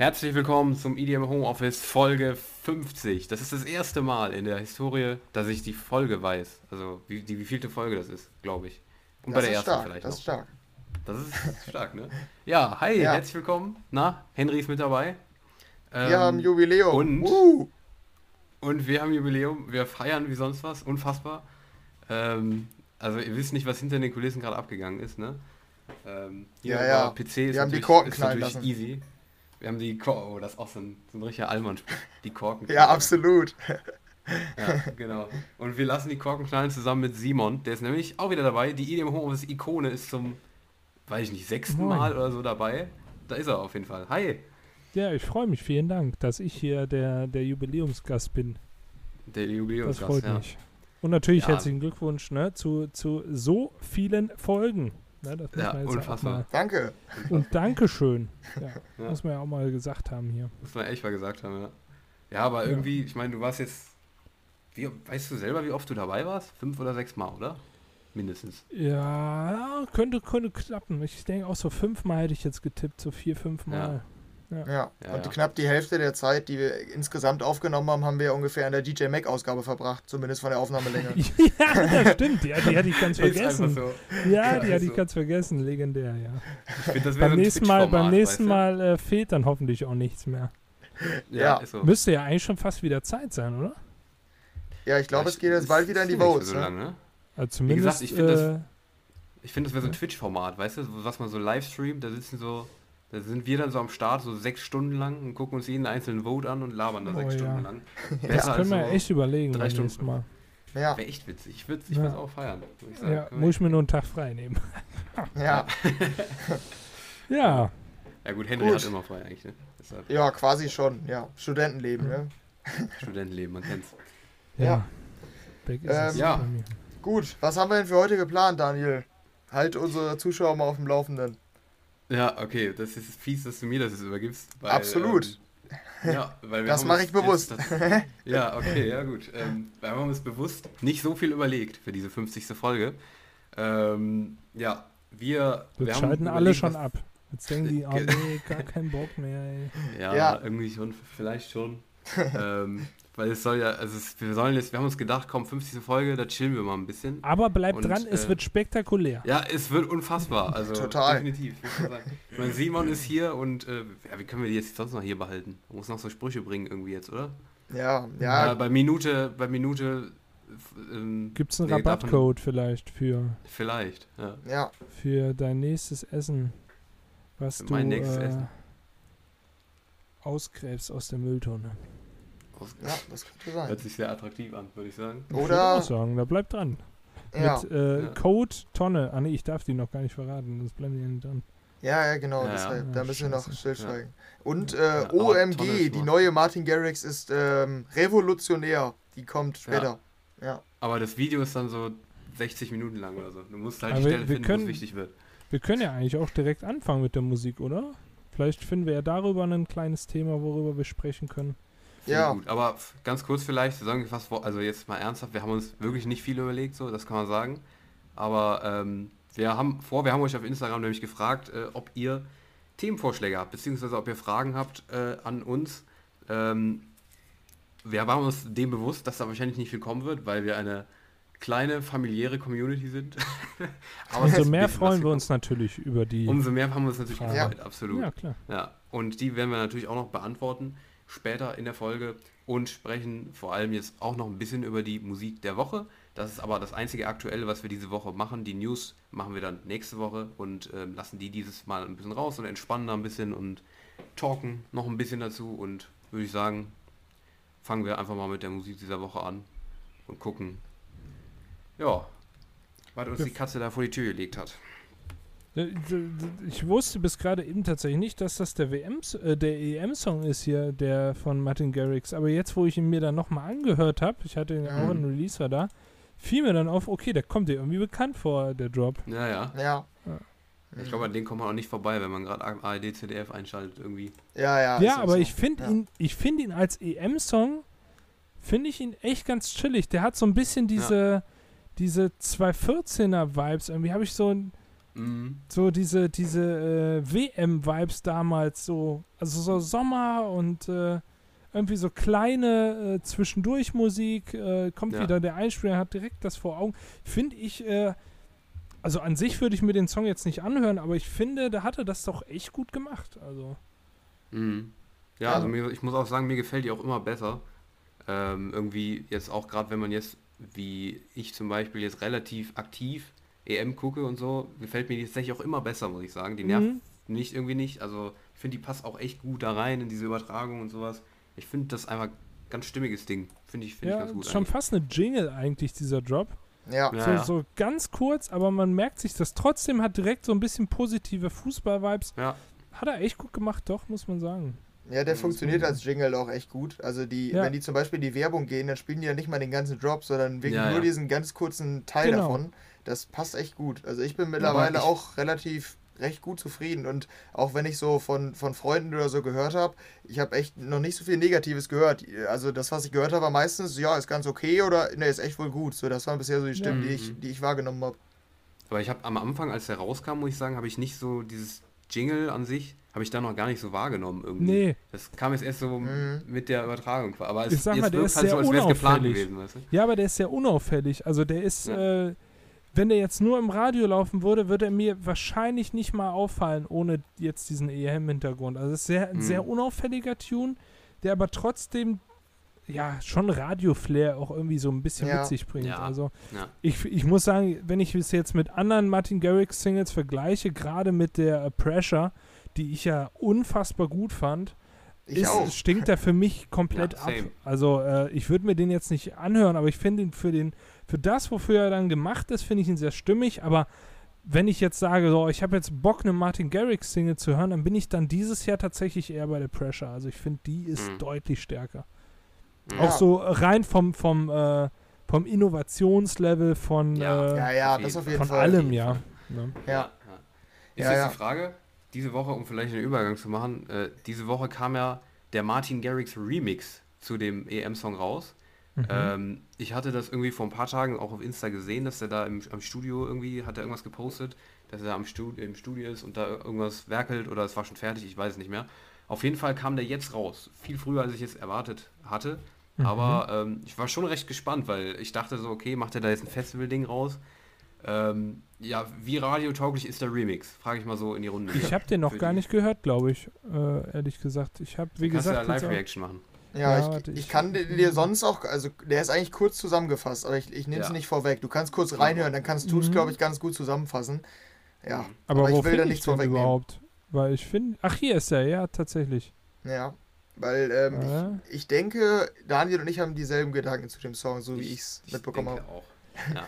Herzlich willkommen zum EDM Homeoffice Folge 50. Das ist das erste Mal in der Historie, dass ich die Folge weiß. Also wie, die wievielte Folge das ist, glaube ich. Und das bei der ersten stark, vielleicht. Das ist stark. Das ist stark, ne? Ja, hi, ja. herzlich willkommen. Na, Henry ist mit dabei. Ähm, wir haben Jubiläum. Und, uh. und wir haben Jubiläum. Wir feiern wie sonst was. Unfassbar. Ähm, also ihr wisst nicht, was hinter den Kulissen gerade abgegangen ist, ne? Ähm, ja, ja. PC ist wir haben die Korken knallen lassen. easy. Wir haben die Korken, oh, das ist auch so ein, so ein richtiger allmann Die Korken. ja, absolut. ja, genau. Und wir lassen die Korken knallen zusammen mit Simon. Der ist nämlich auch wieder dabei. Die EDM Homeoffice Ikone ist zum, weiß ich nicht, sechsten Moin. Mal oder so dabei. Da ist er auf jeden Fall. Hi. Ja, ich freue mich. Vielen Dank, dass ich hier der, der Jubiläumsgast bin. Der Jubiläumsgast, das freut ja. mich. Und natürlich ja. herzlichen Glückwunsch ne, zu, zu so vielen Folgen. Ne, das muss ja, man jetzt unfassbar. Mal. Danke. Und Dankeschön. Ja, ja. Muss man ja auch mal gesagt haben hier. Muss man echt mal gesagt haben, ja. Ja, aber irgendwie, ich meine, du warst jetzt, wie, weißt du selber, wie oft du dabei warst? Fünf oder sechs Mal, oder? Mindestens. Ja, könnte, könnte klappen. Ich denke auch so fünfmal hätte ich jetzt getippt, so vier, fünf Mal. Ja. Ja. ja. und knapp die Hälfte der Zeit, die wir insgesamt aufgenommen haben, haben wir ungefähr in der DJ Mac-Ausgabe verbracht, zumindest von der Aufnahmelänge. ja, das stimmt, die, die hatte ich ganz vergessen. So. Ja, die hatte ich ganz vergessen, legendär, ja. Ich find, das beim, so nächsten Mal, beim nächsten Mal äh, fehlt dann hoffentlich auch nichts mehr. Ja, so. Müsste ja eigentlich schon fast wieder Zeit sein, oder? Ja, ich glaube, es geht jetzt bald wieder in die Votes. So lang, ne? also zumindest, Wie gesagt, ich finde äh, das, find, das wäre so ein Twitch-Format, weißt du, was man so live streamt, da sitzen so da sind wir dann so am Start, so sechs Stunden lang und gucken uns jeden einzelnen Vote an und labern da oh, sechs ja. Stunden lang. Besser das können wir so echt überlegen. Drei Stunden. Mal. Ja. Wäre echt witzig. Ich würde es ja. auch feiern. Ich ja, muss ich mir nur einen Tag frei nehmen. ja. ja. Ja gut, Henry gut. hat immer frei eigentlich. Ne? Ja, quasi schon. Ja, Studentenleben. Ne? Studentenleben, man kennt's. Ja. Ja. Ähm, ja. Gut, was haben wir denn für heute geplant, Daniel? Halt unsere Zuschauer mal auf dem Laufenden. Ja, okay, das ist fies, dass du mir das jetzt übergibst. Weil, Absolut. Ähm, ja, weil das mache ich bewusst. Das, ja, okay, ja gut. Ähm, wir haben uns bewusst nicht so viel überlegt für diese 50. Folge. Ähm, ja, wir, wir, wir schalten alle schon ab. Jetzt denken die, oh nee, gar keinen Bock mehr. Ey. Ja, ja, irgendwie schon, vielleicht schon. ähm, weil es soll ja, also es, wir sollen jetzt, wir haben uns gedacht, komm, 50. Folge, da chillen wir mal ein bisschen. Aber bleibt und, dran, äh, es wird spektakulär. Ja, es wird unfassbar. Also Total. definitiv. Ich meine, Simon ist hier und äh, ja, wie können wir die jetzt sonst noch hier behalten? Man muss noch so Sprüche bringen irgendwie jetzt, oder? Ja, ja. ja bei Minute, bei Minute ähm, Gibt es einen nee, Rabattcode vielleicht für. Vielleicht, ja. ja. Für dein nächstes Essen. Was für du mein nächstes äh, Essen. ausgräbst aus der Mülltonne. Ja, das könnte sein. Hört sich sehr attraktiv an, würde ich sagen. Oder. Ich sagen, da bleibt dran. Ja. Mit äh, ja. Code Tonne. Ah, nee, ich darf die noch gar nicht verraten, das bleiben die nicht dran. Ja, ja, genau, ja, deshalb, ja. da müssen wir noch stillschweigen. Und äh, OMG, die neue Martin Garrix ist ähm, revolutionär. Die kommt später. Ja. Aber das Video ist dann so 60 Minuten lang oder so. Du musst halt Aber die Stelle wir, finden, wo es wichtig wird. Wir können ja eigentlich auch direkt anfangen mit der Musik, oder? Vielleicht finden wir ja darüber ein kleines Thema, worüber wir sprechen können. Ja. Gut. Aber ganz kurz vielleicht, sagen wir was, also jetzt mal ernsthaft, wir haben uns wirklich nicht viel überlegt, so, das kann man sagen. Aber ähm, wir haben vor, wir haben euch auf Instagram nämlich gefragt, äh, ob ihr Themenvorschläge habt, beziehungsweise ob ihr Fragen habt äh, an uns. Ähm, wir waren uns dem bewusst, dass da wahrscheinlich nicht viel kommen wird, weil wir eine kleine familiäre Community sind. Aber umso mehr freuen wir uns natürlich über die. Umso mehr haben wir uns natürlich gefreut, ja. absolut. Ja, klar. Ja, und die werden wir natürlich auch noch beantworten später in der Folge und sprechen vor allem jetzt auch noch ein bisschen über die Musik der Woche. Das ist aber das einzige aktuelle, was wir diese Woche machen. Die News machen wir dann nächste Woche und äh, lassen die dieses Mal ein bisschen raus und entspannen da ein bisschen und talken noch ein bisschen dazu und würde ich sagen, fangen wir einfach mal mit der Musik dieser Woche an und gucken, ja, was uns die Katze da vor die Tür gelegt hat. Äh, ich wusste bis gerade eben tatsächlich nicht, dass das der WM, äh, der EM-Song ist hier, der von Martin Garrix. Aber jetzt, wo ich ihn mir dann nochmal angehört habe, ich hatte ihn mhm. auch in Release da, fiel mir dann auf, okay, der kommt dir irgendwie bekannt vor, der Drop. Ja, ja. Ja. Ich glaube, an den kommt man auch nicht vorbei, wenn man gerade ARD, CDF einschaltet irgendwie. Ja, ja. Ja, aber so. ich finde ja. ihn, ich finde ihn als EM-Song, finde ich ihn echt ganz chillig. Der hat so ein bisschen diese, ja. diese 214er-Vibes. Irgendwie habe ich so ein Mhm. So diese, diese äh, WM-Vibes damals, so, also so Sommer und äh, irgendwie so kleine äh, Zwischendurch-Musik, äh, kommt ja. wieder der Einspieler, hat direkt das vor Augen. Finde ich, äh, also an sich würde ich mir den Song jetzt nicht anhören, aber ich finde, da hatte das doch echt gut gemacht. Also. Mhm. Ja, also mir, ich muss auch sagen, mir gefällt die auch immer besser. Ähm, irgendwie jetzt auch gerade, wenn man jetzt, wie ich zum Beispiel jetzt relativ aktiv EM gucke und so, gefällt mir die tatsächlich auch immer besser, muss ich sagen. Die nervt mhm. nicht irgendwie nicht. Also ich finde, die passt auch echt gut da rein in diese Übertragung und sowas. Ich finde das einfach ganz stimmiges Ding. Finde ich, find ja, ich ganz gut. Schon eigentlich. fast eine Jingle eigentlich, dieser Drop. Ja. So, so ganz kurz, aber man merkt sich das trotzdem, hat direkt so ein bisschen positive Fußball-Vibes. Ja. Hat er echt gut gemacht, doch, muss man sagen. Ja, der funktioniert als Jingle auch echt gut. Also die, ja. wenn die zum Beispiel in die Werbung gehen, dann spielen die ja nicht mal den ganzen Drop, sondern wirklich ja, nur diesen ganz kurzen Teil genau. davon. Das passt echt gut. Also ich bin mittlerweile ich auch relativ recht gut zufrieden und auch wenn ich so von, von Freunden oder so gehört habe, ich habe echt noch nicht so viel Negatives gehört. Also das, was ich gehört habe, war meistens, ja, ist ganz okay oder ne, ist echt wohl gut. So, das waren bisher so die Stimmen, ja. die, ich, die ich wahrgenommen habe. Aber ich habe am Anfang, als der rauskam, muss ich sagen, habe ich nicht so dieses Jingle an sich, habe ich da noch gar nicht so wahrgenommen irgendwie. Nee. Das kam jetzt erst so mhm. mit der Übertragung. Aber es, ich sag mal, der ist halt sehr so, als unauffällig. Gewesen, weißt du? Ja, aber der ist sehr unauffällig. Also der ist, ja. äh, wenn der jetzt nur im Radio laufen würde, würde er mir wahrscheinlich nicht mal auffallen, ohne jetzt diesen EM-Hintergrund. Also es ist sehr, ein mhm. sehr unauffälliger Tune, der aber trotzdem ja schon Radio-Flair auch irgendwie so ein bisschen ja. mit sich bringt. Ja. Also ja. Ich, ich muss sagen, wenn ich es jetzt mit anderen Martin Garrix Singles vergleiche, gerade mit der uh, Pressure, die ich ja unfassbar gut fand, ist, stinkt er für mich komplett ab. Also äh, ich würde mir den jetzt nicht anhören, aber ich finde ihn für den für das, wofür er dann gemacht ist, finde ich ihn sehr stimmig, aber wenn ich jetzt sage, so, ich habe jetzt Bock, eine Martin Garrix Single zu hören, dann bin ich dann dieses Jahr tatsächlich eher bei der Pressure. Also ich finde, die ist mhm. deutlich stärker. Ja. Auch so rein vom, vom, äh, vom Innovationslevel von, ja. Äh, ja, ja, das auf jeden von Fall. allem, ja. Ne? Ja. Ist ja, jetzt die Frage, diese Woche, um vielleicht einen Übergang zu machen, äh, diese Woche kam ja der Martin Garrix Remix zu dem EM-Song raus. Mhm. Ähm, ich hatte das irgendwie vor ein paar Tagen auch auf Insta gesehen, dass er da im, am Studio irgendwie, hat er irgendwas gepostet, dass er da am Studio, im Studio ist und da irgendwas werkelt oder es war schon fertig, ich weiß es nicht mehr. Auf jeden Fall kam der jetzt raus, viel früher als ich es erwartet hatte. Mhm. Aber ähm, ich war schon recht gespannt, weil ich dachte so, okay, macht er da jetzt ein Festival-Ding raus? Ähm, ja, wie radiotauglich ist der Remix? Frage ich mal so in die Runde. Ich habe den noch gar nicht gehört, glaube ich, äh, ehrlich gesagt. Ich habe, wie Kannst gesagt, ja Live-Reaction machen. Ja, ja ich, ich, kann dir sonst auch, also der ist eigentlich kurz zusammengefasst, aber ich, ich nehme es ja. nicht vorweg. Du kannst kurz reinhören, dann kannst du es, mhm. glaube ich, ganz gut zusammenfassen. Ja, aber, aber ich will da nichts vorweg überhaupt? Weil ich finde, ach hier ist er, ja, tatsächlich. Ja, weil ähm, ja. ich, ich denke, Daniel und ich haben dieselben Gedanken zu dem Song, so wie ich es mitbekommen habe. auch. Ja.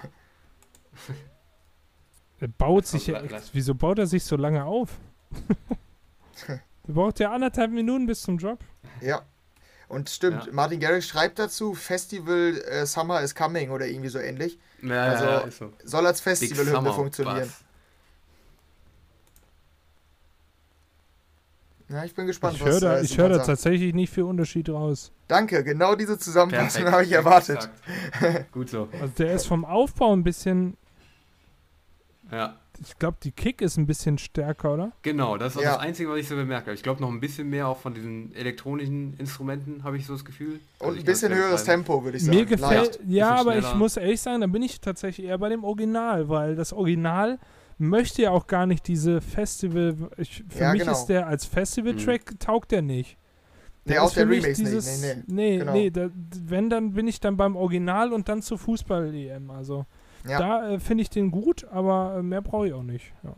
er baut sich ja, wieso baut er sich so lange auf? er braucht ja anderthalb Minuten bis zum Drop. Ja, und stimmt, ja. Martin Garrix schreibt dazu, Festival äh, Summer is Coming oder irgendwie so ähnlich. Ja, also ja, so. soll als Festivalhymne funktionieren. Bass. Ja, ich bin gespannt, ich was da, äh, Ich höre da tatsächlich nicht viel Unterschied raus. Danke, genau diese Zusammenfassung habe ich erwartet. Gut so. Also der ist vom Aufbau ein bisschen. Ja ich glaube, die Kick ist ein bisschen stärker, oder? Genau, das ist ja. das Einzige, was ich so bemerke. Ich glaube, noch ein bisschen mehr auch von diesen elektronischen Instrumenten, habe ich so das Gefühl. Und also ein bisschen höheres Tempo, würde ich sagen. Mir gefällt, ja, aber ich muss ehrlich sagen, dann bin ich tatsächlich eher bei dem Original, weil das Original möchte ja auch gar nicht diese Festival. Ich, für ja, mich genau. ist der als Festival-Track, mhm. taugt der nicht. Der nee, auch der Remix dieses, nicht. Nee, nee. Nee, genau. nee da, wenn, dann bin ich dann beim Original und dann zur Fußball-EM. Also. Ja. Da äh, finde ich den gut, aber äh, mehr brauche ich auch nicht. Ja.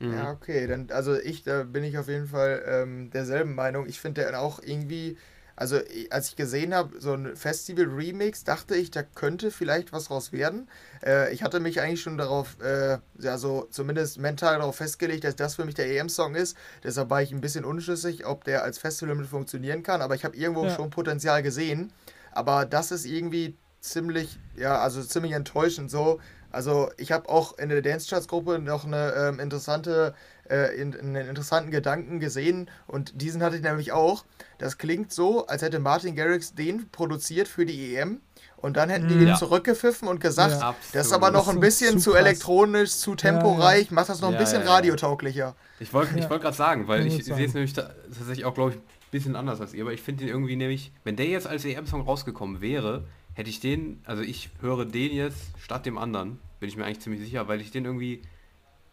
Mhm. ja. okay, dann, also ich, da bin ich auf jeden Fall ähm, derselben Meinung. Ich finde der auch irgendwie, also als ich gesehen habe, so ein Festival-Remix, dachte ich, da könnte vielleicht was raus werden. Äh, ich hatte mich eigentlich schon darauf, äh, ja, so zumindest mental darauf festgelegt, dass das für mich der EM-Song ist. Deshalb war ich ein bisschen unschlüssig, ob der als Festival mit funktionieren kann, aber ich habe irgendwo ja. schon Potenzial gesehen. Aber das ist irgendwie ziemlich, ja, also ziemlich enttäuschend so. Also ich habe auch in der Dance Charts Gruppe noch eine ähm, interessante, äh, in, einen interessanten Gedanken gesehen und diesen hatte ich nämlich auch. Das klingt so, als hätte Martin Garrix den produziert für die EM Und dann hätten die den Ja. zurückgepfiffen und gesagt, Ja. das ist aber noch ein bisschen zu zu, elektronisch, zu temporeich, macht das noch ein Ja, bisschen ja, ja. radiotauglicher. Ich wollte ich Ja. wollt gerade sagen, weil ich gut sehe es nämlich da, tatsächlich auch, glaube ich, ein bisschen anders als ihr, aber ich finde den irgendwie nämlich, wenn der jetzt als EM-Song rausgekommen wäre, hätte ich den, also ich höre den jetzt statt dem anderen, bin ich mir eigentlich ziemlich sicher, weil ich den irgendwie,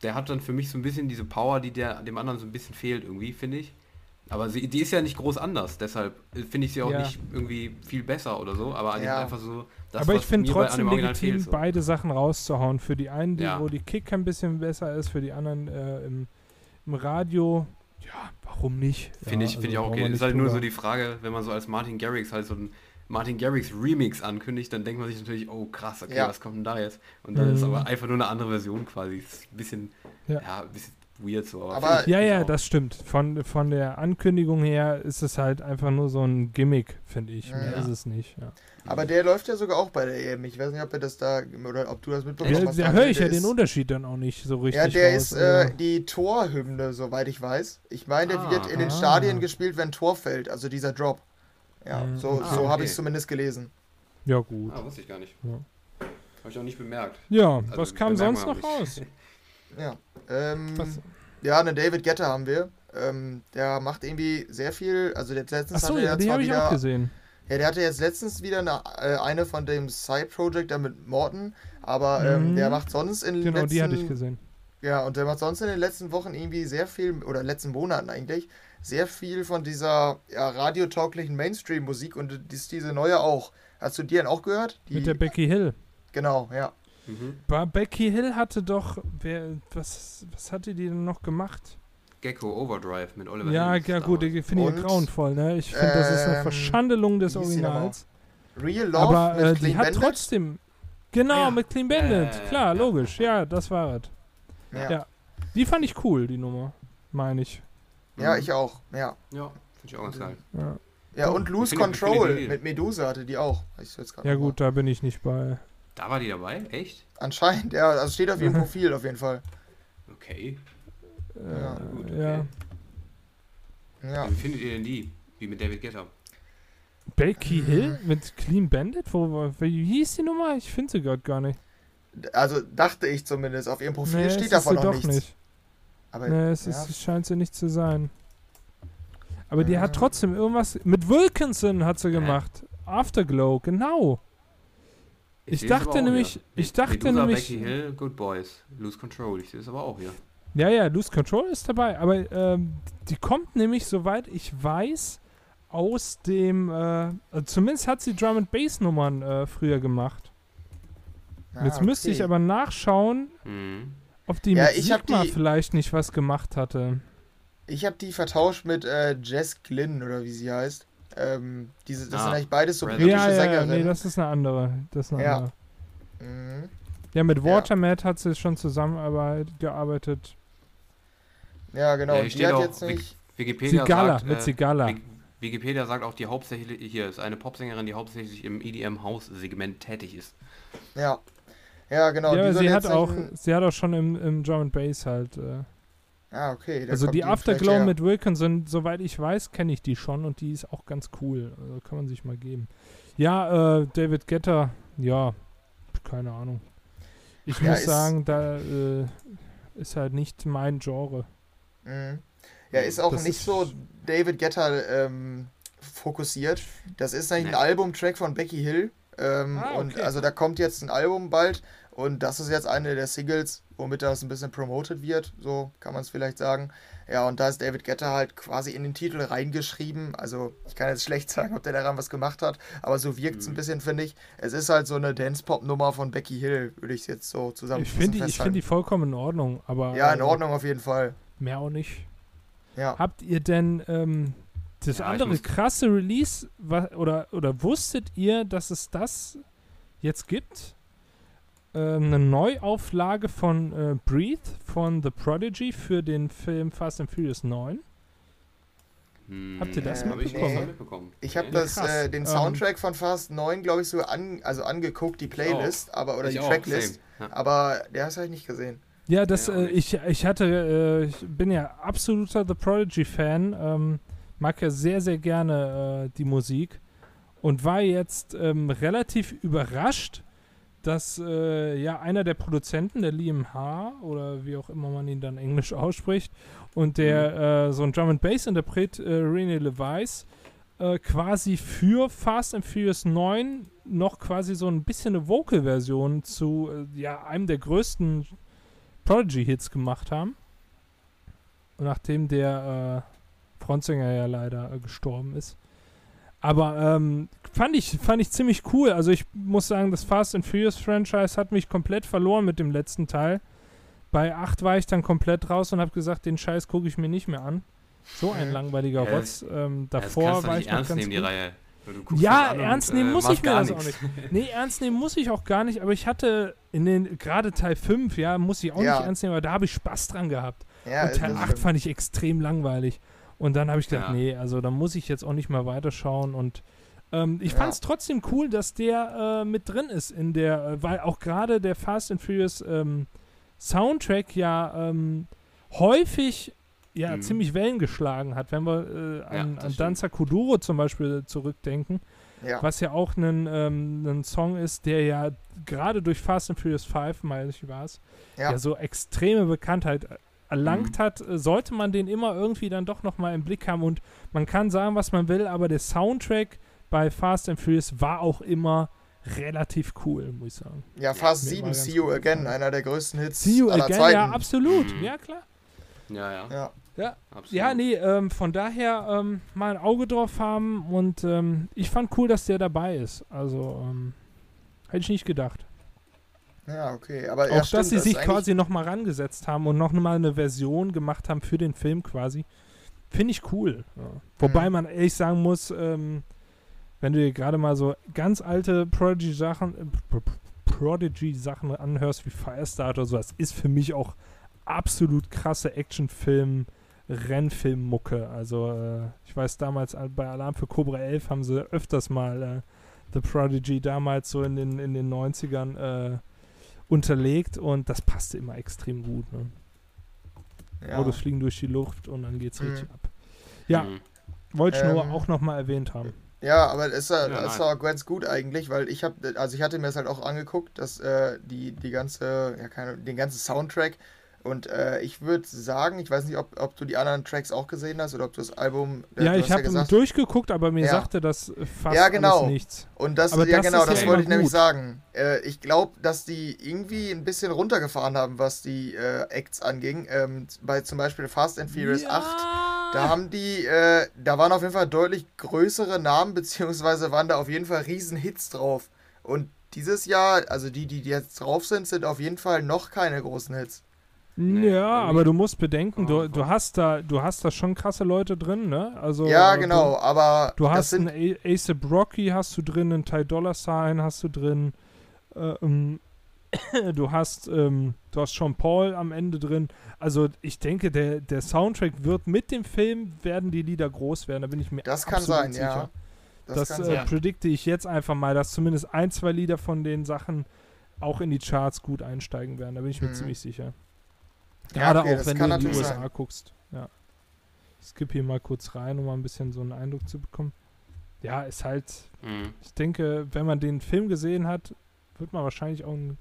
der hat dann für mich so ein bisschen diese Power, die der dem anderen so ein bisschen fehlt irgendwie, finde ich. Aber sie, die ist ja nicht groß anders, deshalb äh, finde ich sie auch Ja. nicht irgendwie viel besser oder so, aber Ja. einfach so das, aber ich finde trotzdem legitim, fehlt, so. beide Sachen rauszuhauen. Für die einen, die, Ja. wo die Kick ein bisschen besser ist, für die anderen äh, im, im Radio. Ja, warum nicht? Finde ja, ich, finde ich also auch okay. Ist halt nur so die Frage, wenn man so als Martin Garrix halt so ein Martin Garrix Remix ankündigt, dann denkt man sich natürlich, oh krass, okay, Ja. was kommt denn da jetzt? Und dann ist Mhm. aber einfach nur eine andere Version quasi. Ist ein bisschen, Ja. ja, ein bisschen weird so. Aber- Ja, ja, auch. das stimmt. Von, von der Ankündigung her ist es halt einfach nur so ein Gimmick, finde ich. Mehr Ja. ist es nicht. Ja. Aber der läuft ja sogar auch bei der EM. Ich weiß nicht, ob ihr das da, oder ob du das mitbekommen Ja, hast. da höre ich ja den ist- Unterschied dann auch nicht so richtig. Ja, der raus, ist äh, die Torhymne, soweit ich weiß. Ich meine, der Ah. wird in den Ah. Stadien gespielt, wenn Tor fällt, also dieser Drop. Ja, Mhm. so, Ah, so habe okay. ich es zumindest gelesen. ja, gut. Ah, wusste ich gar nicht. Ja. Habe ich auch nicht bemerkt. Ja, Also, was kam sonst noch raus? Ja. Ähm, Was? ja, einen David Guetta haben wir. Ähm, der macht irgendwie sehr viel. Also der letztens hatte ja, er die zwar habe ich auch wieder. gesehen. Ja, der hatte jetzt letztens wieder eine, äh, eine von dem Side-Project da mit Morton, aber ähm, Mhm. der macht sonst in den Genau, letzten die hatte ich gesehen. Ja, und der macht sonst in den letzten Wochen irgendwie sehr viel, oder letzten Monaten eigentlich, sehr viel von dieser ja, radiotauglichen Mainstream-Musik und dies, diese neue auch. Hast du die denn auch gehört? Die, Mit der Becky Hill. genau, ja. Mhm. Becky Hill hatte doch, wer, was, was hatte die denn noch gemacht? Gecko Overdrive mit Oliver Ja, ja gut, die finde ich grauenvoll, ne? Ich finde, das ist eine ähm, Verschandelung des? Originals. Real Love Aber mit äh, Clean die hat Bandit? trotzdem. Genau, Ah, ja. mit Clean Bandit, ja, klar, ja. logisch. Ja, das war es. Ja. ja. Die fand ich cool, die Nummer. Meine ich. Ja, Mhm. ich auch, ja. Ja, finde ich auch ganz geil. Ja, Ja, und Lose Control die- mit Medusa hatte die auch. Ich jetzt grad ja gut, da bin ich nicht bei. Da war die dabei? Echt? Anscheinend, ja, also steht auf ihrem. Profil auf jeden Fall. Okay. Äh, Ja, gut, ja. okay. Ja. Wie findet ihr denn die? Wie mit David Guetta? Becky Mhm. Hill mit Clean Bandit? Wo, wo, wie hieß die Nummer? Ich finde sie gerade gar nicht. Also dachte ich zumindest. Auf ihrem Profil Nee, steht davon noch doch nichts. nicht. Aber Nee, es ja, ist, es scheint sie nicht zu sein. Aber die hat Äh. trotzdem irgendwas. Mit Wilkinson hat sie gemacht. Afterglow, genau. Ich es dachte nämlich- hier. ich dachte Medusa, nämlich- Becky Hill, Good Boys, Lose Control. Ich sehe es aber auch hier. Ja, ja, Lose Control ist dabei. Aber ähm, die kommt nämlich, soweit ich weiß, aus dem. Äh, also zumindest hat sie Drum and Bass Nummern äh, früher gemacht. ah, Jetzt müsste ich okay. aber nachschauen, Mhm. Ob die Ja, mit Sigma die- vielleicht nicht was gemacht hatte. Ich habe die vertauscht mit äh, Jess Glynn oder wie sie heißt. Ähm, diese, das Ah, sind eigentlich beides so britische Ja, ja, Sängerinnen. nee, das ist eine andere. Das ist eine Ja. andere. mhm. Ja, mit Ja. Watermat hat sie schon zusammengearbeitet. Ja, genau. Ja, die steht hat jetzt nicht. Wikipedia Sigala, sagt, mit äh, Sigala. Wik- Wikipedia sagt auch, die hauptsächlich, hier ist eine Popsängerin, die hauptsächlich im EDM-House-Segment tätig ist. Ja. Ja, genau. ja, sie hat auch, sie hat auch schon im, im Drum and Bass halt. Äh, Ah, okay. also die Afterglow mit Wilkinson, soweit ich weiß, kenne ich die schon und die ist auch ganz cool. Also kann man sich mal geben. Ja, äh, David Getter, ja, keine Ahnung. Ich Ja, muss sagen, da äh, ist halt nicht mein Genre. Mhm. Ja, ist auch Das nicht ist- so David Guetta ähm, fokussiert. Das ist eigentlich ein Albumtrack von Becky Hill. Ähm, Ah, Und okay. also da kommt jetzt ein Album bald und das ist jetzt eine der Singles, womit das ein bisschen promoted wird, so kann man es vielleicht sagen. Ja, und da ist David Guetta halt quasi in den Titel reingeschrieben. Also ich kann jetzt schlecht sagen, ob der daran was gemacht hat, aber so wirkt es ein Mhm. bisschen, finde ich. Es ist halt so eine Dance-Pop-Nummer von Becky Hill, würde ich jetzt so zusammen Ich finde die, ich find die vollkommen in Ordnung, aber Ja, in äh, Ordnung auf jeden Fall. mehr auch nicht. Ja. Habt ihr denn ähm, das Ja, andere krasse Release wa- oder, oder wusstet ihr, dass es das jetzt gibt? Ähm, eine Neuauflage von äh, Breathe von The Prodigy für den Film Fast and Furious 9. Hm, Habt ihr das ich mitbekommen? mitbekommen? Ich habe Nee. äh, den Ähm, Soundtrack von Fast 9, glaube ich, so an, also angeguckt, die Playlist, aber oder Ich die auch, Tracklist. Ja. aber der hast du halt nicht gesehen. Ja, das, Ja, äh, ich, ich hatte, äh, ich bin ja absoluter The Prodigy-Fan, ähm, mag ja sehr, sehr gerne äh, die Musik. und war jetzt ähm, relativ überrascht, dass äh, ja einer der Produzenten, der Liam H. oder wie auch immer man ihn dann englisch ausspricht, und der mhm. äh, so ein Drum and Bass Interpret, äh, Rene Levice, äh, quasi für Fast and Furious 9 noch quasi so ein bisschen eine Vocal-Version zu äh, ja, einem der größten Prodigy-Hits gemacht haben. Und nachdem der äh, Frontsänger ja leider äh, gestorben ist. Aber ähm, fand, ich, fand ich ziemlich cool. Also ich muss sagen, das Fast and Furious Franchise hat mich komplett verloren mit dem letzten Teil. Bei 8 war ich dann komplett raus und habe gesagt, den Scheiß gucke ich mir nicht mehr an. So ein langweiliger ja, Rotz. Ähm, davor war ich noch ganz nehmen, gut. die Reihe. Ja, ernst nehmen äh, muss ich mir das auch nicht. Nee, ernst nehmen muss ich auch gar nicht, aber ich hatte in den, gerade Teil 5, ja, muss ich auch ja. nicht ernst nehmen, aber da habe ich Spaß dran gehabt. Ja, und Teil 8 fand ich extrem langweilig. Und dann habe ich gedacht, ja. nee, also da muss ich jetzt auch nicht mal weiterschauen und ähm, ich ja. fand es trotzdem cool, dass der äh, mit drin ist in der, äh, weil auch gerade der Fast and Furious ähm, Soundtrack ja ähm, häufig ja, mhm. ziemlich Wellen geschlagen hat. Wenn wir äh, an, ja, an Danza Kuduro zum Beispiel zurückdenken, ja. was ja auch ein, ähm, ein Song ist, der ja gerade durch Fast and Furious 5, meine ich war es, ja. ja. so extreme Bekanntheit erlangt mhm. hat, äh, sollte man den immer irgendwie dann doch nochmal im Blick haben und man kann sagen, was man will, aber der Soundtrack bei Fast and Furious war auch immer relativ cool, muss ich sagen. Ja, Fast ja, 7, See You Again, einer der größten Hits See You Again, Zeiten. ja, absolut, mhm. ja klar. Ja, ja. Ja, ja, Absolut. ja nee, ähm, von daher ähm, mal ein Auge drauf haben und ähm, ich fand cool, dass der dabei ist. Also, ähm, hätte ich nicht gedacht. Ja, okay. Aber auch, ja, stimmt, dass sie sich quasi nochmal rangesetzt haben und noch mal eine Version gemacht haben für den Film quasi, finde ich cool. Ja. Wobei hm. man ehrlich sagen muss, ähm, wenn du dir gerade mal so ganz alte Prodigy-Sachen äh, Prodigy-Sachen anhörst wie Firestarter oder so, das ist für mich auch absolut krasse Actionfilm- Rennfilmmucke. Also äh, ich weiß damals bei Alarm für Cobra 11 haben sie öfters mal äh, The Prodigy damals so in den, in den 90ern äh, unterlegt und das passte immer extrem gut. Ne? Ja. Autos fliegen durch die Luft und dann geht's mhm. richtig ab. Ja, mhm. wollte ich ähm, nur auch nochmal erwähnt haben. Ja, aber es ist, ja, ist auch ganz gut eigentlich, weil ich habe, also ich hatte mir das halt auch angeguckt, dass äh, die, die ganze, ja keine, den ganzen Soundtrack und äh, ich würde sagen, ich weiß nicht, ob, ob du die anderen Tracks auch gesehen hast oder ob du das Album. Äh, ja, ich habe ja durchgeguckt, aber mir ja. sagte das fast ja, genau. nichts. Und das, aber ja, das genau, das wollte ich nämlich sagen. Äh, ich glaube, dass die irgendwie ein bisschen runtergefahren haben, was die äh, Acts anging. Ähm, bei zum Beispiel Fast and Furious ja. 8. Da haben die, äh, da waren auf jeden Fall deutlich größere Namen, beziehungsweise waren da auf jeden Fall riesen Hits drauf. Und dieses Jahr, also die, die jetzt drauf sind, sind auf jeden Fall noch keine großen Hits. Nee, ja, aber du musst bedenken, du, du hast da, du hast da schon krasse Leute drin, ne? Also ja, äh, genau, du, aber du hast einen Ace Brocky hast du drin, einen Ty Dollar Sign hast du drin, äh, ähm, du hast, ähm, du hast Sean Paul am Ende drin. Also ich denke, der, der Soundtrack wird mit dem Film werden die Lieder groß werden. Da bin ich mir das kann sein, sicher. ja. Das, das äh, predikte ich jetzt einfach mal, dass zumindest ein, zwei Lieder von den Sachen auch in die Charts gut einsteigen werden. Da bin ich mir mhm. ziemlich sicher. Gerade ja, okay, auch wenn du in die USA sein. guckst. Ja. Ich skippe hier mal kurz rein, um mal ein bisschen so einen Eindruck zu bekommen. Ja, ist halt. Mhm. Ich denke, wenn man den Film gesehen hat, wird man wahrscheinlich auch ein.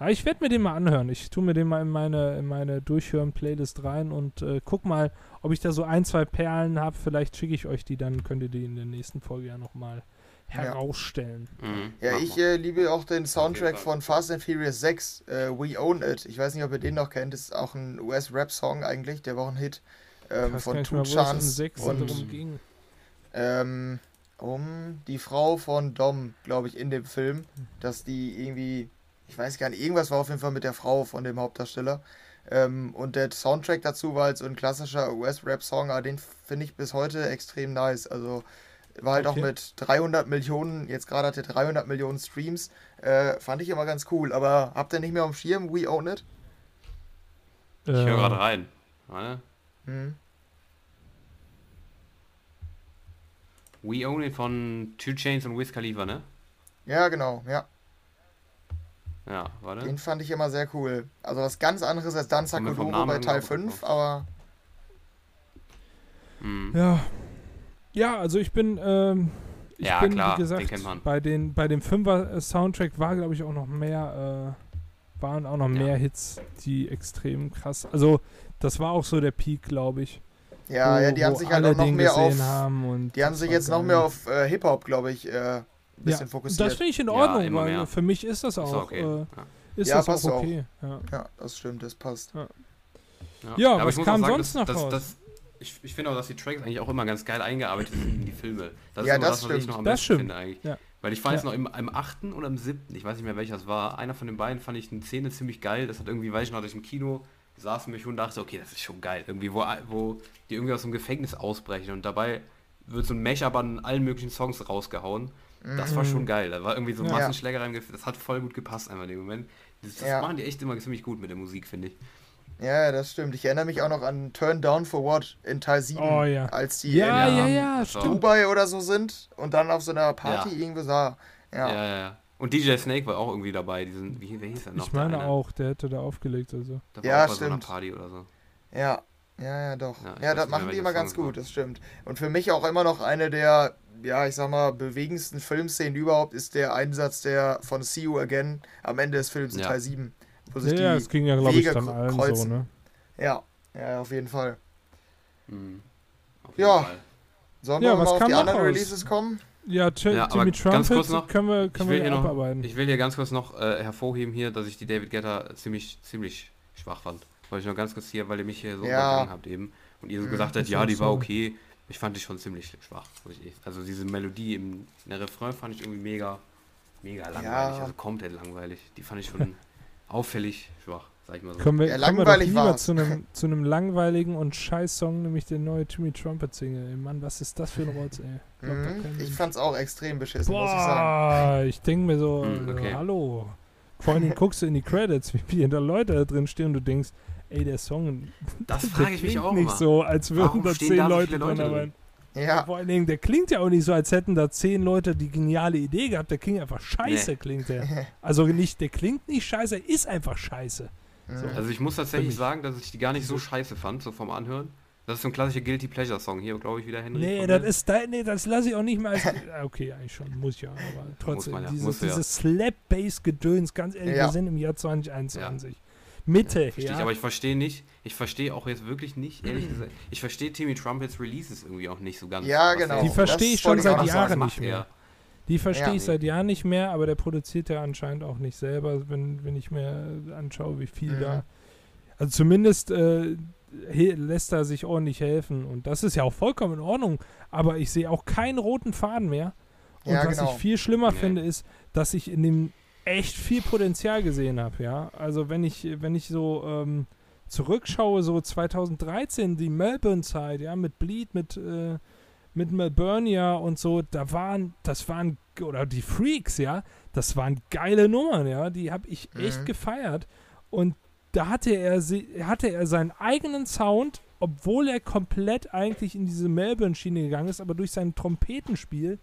Ja, ich werde mir den mal anhören. Ich tue mir den mal in meine, in meine Durchhören-Playlist rein und äh, guck mal, ob ich da so ein, zwei Perlen habe. Vielleicht schicke ich euch die, dann könnt ihr die in der nächsten Folge ja nochmal herausstellen. Mhm. Ja, ich äh, liebe auch den Soundtrack von Fast and Furious 6, äh, We Own It. Ich weiß nicht, ob ihr den noch kennt. Das ist auch ein US-Rap-Song eigentlich. Der war auch ein Hit ähm, von Two Chance. Und, ähm, um die Frau von Dom, glaube ich, in dem Film, dass die irgendwie, ich weiß gar nicht, irgendwas war auf jeden Fall mit der Frau von dem Hauptdarsteller. Ähm, und der Soundtrack dazu war halt so ein klassischer US-Rap-Song, aber den finde ich bis heute extrem nice. Also war halt okay. auch mit 300 Millionen, jetzt gerade hat er 300 Millionen Streams. Äh, fand ich immer ganz cool. Aber habt ihr nicht mehr am Schirm We Own It? Ich höre gerade rein. Warte. Hm. We Own It von Two Chains und Wiz Khalifa, ne? Ja, genau, ja. Ja, warte. Den fand ich immer sehr cool. Also was ganz anderes als Danza Kuduro bei Teil 5, aber... Hm. Ja, Ja, also ich bin, ähm, ich Ja, bin, klar, wie den gesagt, man. bei den, bei dem Fünfer-Soundtrack war, glaube ich, auch noch mehr, äh, waren auch noch Ja. mehr Hits, die extrem krass, also das war auch so der Peak, glaube ich. Ja, wo, ja, die haben sich halt noch den mehr auf. haben und Die haben das sich jetzt noch mehr auf äh, Hip-Hop, glaube ich, äh, ein bisschen ja, fokussiert. Das finde ich in Ja, Ordnung, immer weil mehr. für mich ist das Ist auch, okay. äh, ja. ist Ja, das passt auch okay. Ja. ja, das stimmt, das passt. Ja, aber was ich muss kam sonst dass, raus? dass, ich, ich finde auch, dass die Tracks eigentlich auch immer ganz geil eingearbeitet sind in die Filme. Das Ja, ist immer das das, was ich stimmt. noch am Das besten stimmt. finde eigentlich. Ja. Weil ich fand Ja. es noch im, im 8. oder im 7., ich weiß nicht mehr welcher es war, einer von den beiden fand ich eine Szene ziemlich geil. Das hat irgendwie, weiß ich noch, dass ich im Kino saß und mich und dachte, okay, das ist schon geil. Irgendwie, wo, wo die irgendwie aus dem Gefängnis ausbrechen und dabei wird so ein Mesh-Up an allen möglichen Songs rausgehauen. Das war Mhm. schon geil. Da war irgendwie so Ja. Massenschlägerei im Gefängnis. Das hat voll gut gepasst einfach in dem Moment. Das, das Ja. machen die echt immer ziemlich gut mit der Musik, finde ich. Ja, ja, das stimmt. Ich erinnere mich auch noch an Turn Down for What in Teil 7, Oh, ja. als die Ja, in ja, Ja, ja, stimmt. Dubai oder so sind und dann auf so einer Party Ja. irgendwo sah. Ja, Ja. ja, ja. Und DJ Snake war auch irgendwie dabei. Diesen, wie, wer hieß der noch? Ich der meine eine? auch, der hätte da aufgelegt, also. Der Ja, war auch bei so einer stimmt. Party oder so. Ja, ja, ja, doch. Ja, Ja, das machen die immer ganz gut, das stimmt. Und für mich auch immer noch eine der, ja, ich sag mal, bewegendsten Filmszenen überhaupt ist der Einsatz der von See You Again am Ende des Films in Ja. Teil 7. Wo Ja, sich ja, die, es ging ja, glaube ich, dann allen so, kreuzen. ne? ja, ja, auf jeden Fall. Mhm. Auf jeden Ja. Fall. Sollen Ja, wir was mal auf die anderen raus? Releases kommen? Ja, Ch Ja, aber Timmy ganz Trumpet kurz noch, können wir, Ich können will, wir hier noch, abarbeiten. ich will hier ganz kurz noch äh, hervorheben hier, dass ich die David Guetta ziemlich, ziemlich schwach fand. Wollte ich noch ganz kurz hier, weil ihr mich hier so Ja. übergangen habt eben. Und ihr so Mhm. gesagt habt, ja, die war so. okay. Ich fand die schon ziemlich schwach. Also diese Melodie im in der Refrain fand ich irgendwie mega, mega langweilig. Ja. Also komplett langweilig. Die fand ich schon auffällig schwach, sag ich mal so. Kommen wir, Ja, kommen wir doch langweilig lieber war's. zu einem, zu einem langweiligen und scheiß Song, nämlich der neue Timmy Trumpet Single. Ey, Mann, was ist das für ein Rotz, ey. Mhm. Ich fand's auch extrem beschissen, muss ich sagen. Boah, ich denke mir so, Hm, okay. hallo. Vor allem guckst du in die Credits, wie viele da Leute da drin stehen und du denkst, ey, der Song, Das der frage ich mich klingt auch nicht immer. so, als würden Warum da zehn da so Leute Leute drin? arbeiten. Ja, Vor allen Dingen, der klingt ja auch nicht so, als hätten da zehn Leute die geniale Idee gehabt. Der klingt einfach scheiße, Nee. klingt der. Also nicht, der klingt nicht scheiße, er ist einfach scheiße. Mhm. Also ich muss tatsächlich sagen, dass ich die gar nicht so scheiße fand, so vom Anhören. Das ist so ein klassischer Guilty Pleasure Song hier, glaube ich, wieder Henry. Nee, das mir. ist da, nee, das lasse ich auch nicht mehr als. Ah, okay, eigentlich schon, muss ich ja, aber trotzdem. ja, dieses ja. dieses Slap-Bass-Gedöns, ganz ehrlich, Ja. wir sind im Jahr 2021. Mitte, Verstehe ja. ich, aber ich verstehe nicht, ich verstehe auch jetzt wirklich nicht, ehrlich gesagt, ich verstehe Timmy Trumpets Releases irgendwie auch nicht so ganz. Ja, genau. Die verstehe ich schon seit. Jahren nicht mehr. er? Die verstehe Ja. ich seit Jahren nicht mehr, aber der produziert ja anscheinend auch nicht selber, wenn, wenn ich mir anschaue, wie viel Mhm. da. Also zumindest äh, lässt er sich ordentlich helfen und das ist ja auch vollkommen in Ordnung, aber ich sehe auch keinen roten Faden mehr. Und Ja, was genau. ich viel schlimmer Nee. finde, ist, dass ich in dem echt viel Potenzial gesehen habe, ja. Also wenn ich, wenn ich so ähm, zurückschaue, so 2013, die Melbourne-Zeit, ja, mit Bleed, mit, äh, mit Melburnia und so, da waren, das waren, oder die Freaks, ja, das waren geile Nummern, ja, die habe ich echt Mhm. gefeiert. Und da hatte er, sie- hatte er seinen eigenen Sound, obwohl er komplett eigentlich in diese Melbourne-Schiene gegangen ist, aber durch sein Trompetenspiel,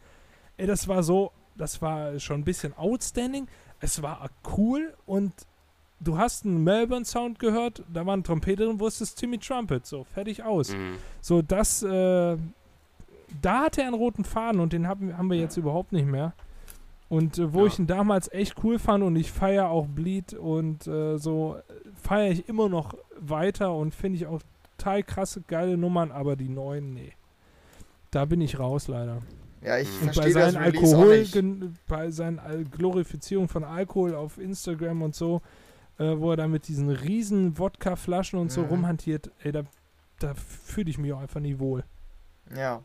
ey, das war so, das war schon ein bisschen outstanding. Es war cool und du hast einen Melbourne-Sound gehört, da war eine Trompete drin, wusstest Timmy Trumpet, so, fertig aus. Mhm. So, das, äh, da hatte er einen roten Faden und den haben, haben wir jetzt überhaupt nicht mehr. Und äh, wo Ja. ich ihn damals echt cool fand und ich feiere auch Bleed und äh, so, feiere ich immer noch weiter und finde ich auch total krasse, geile Nummern, aber die neuen, nee. Da bin ich raus leider. Ja, ich Und Und bei verstehe das seinen Release auch Alkohol, bei seinen Glorifizierung von Alkohol auf Instagram und so, äh, wo er da mit diesen riesen Wodka-Flaschen und so Mhm. rumhantiert, ey, da, da fühle ich mich auch einfach nie wohl. Ja.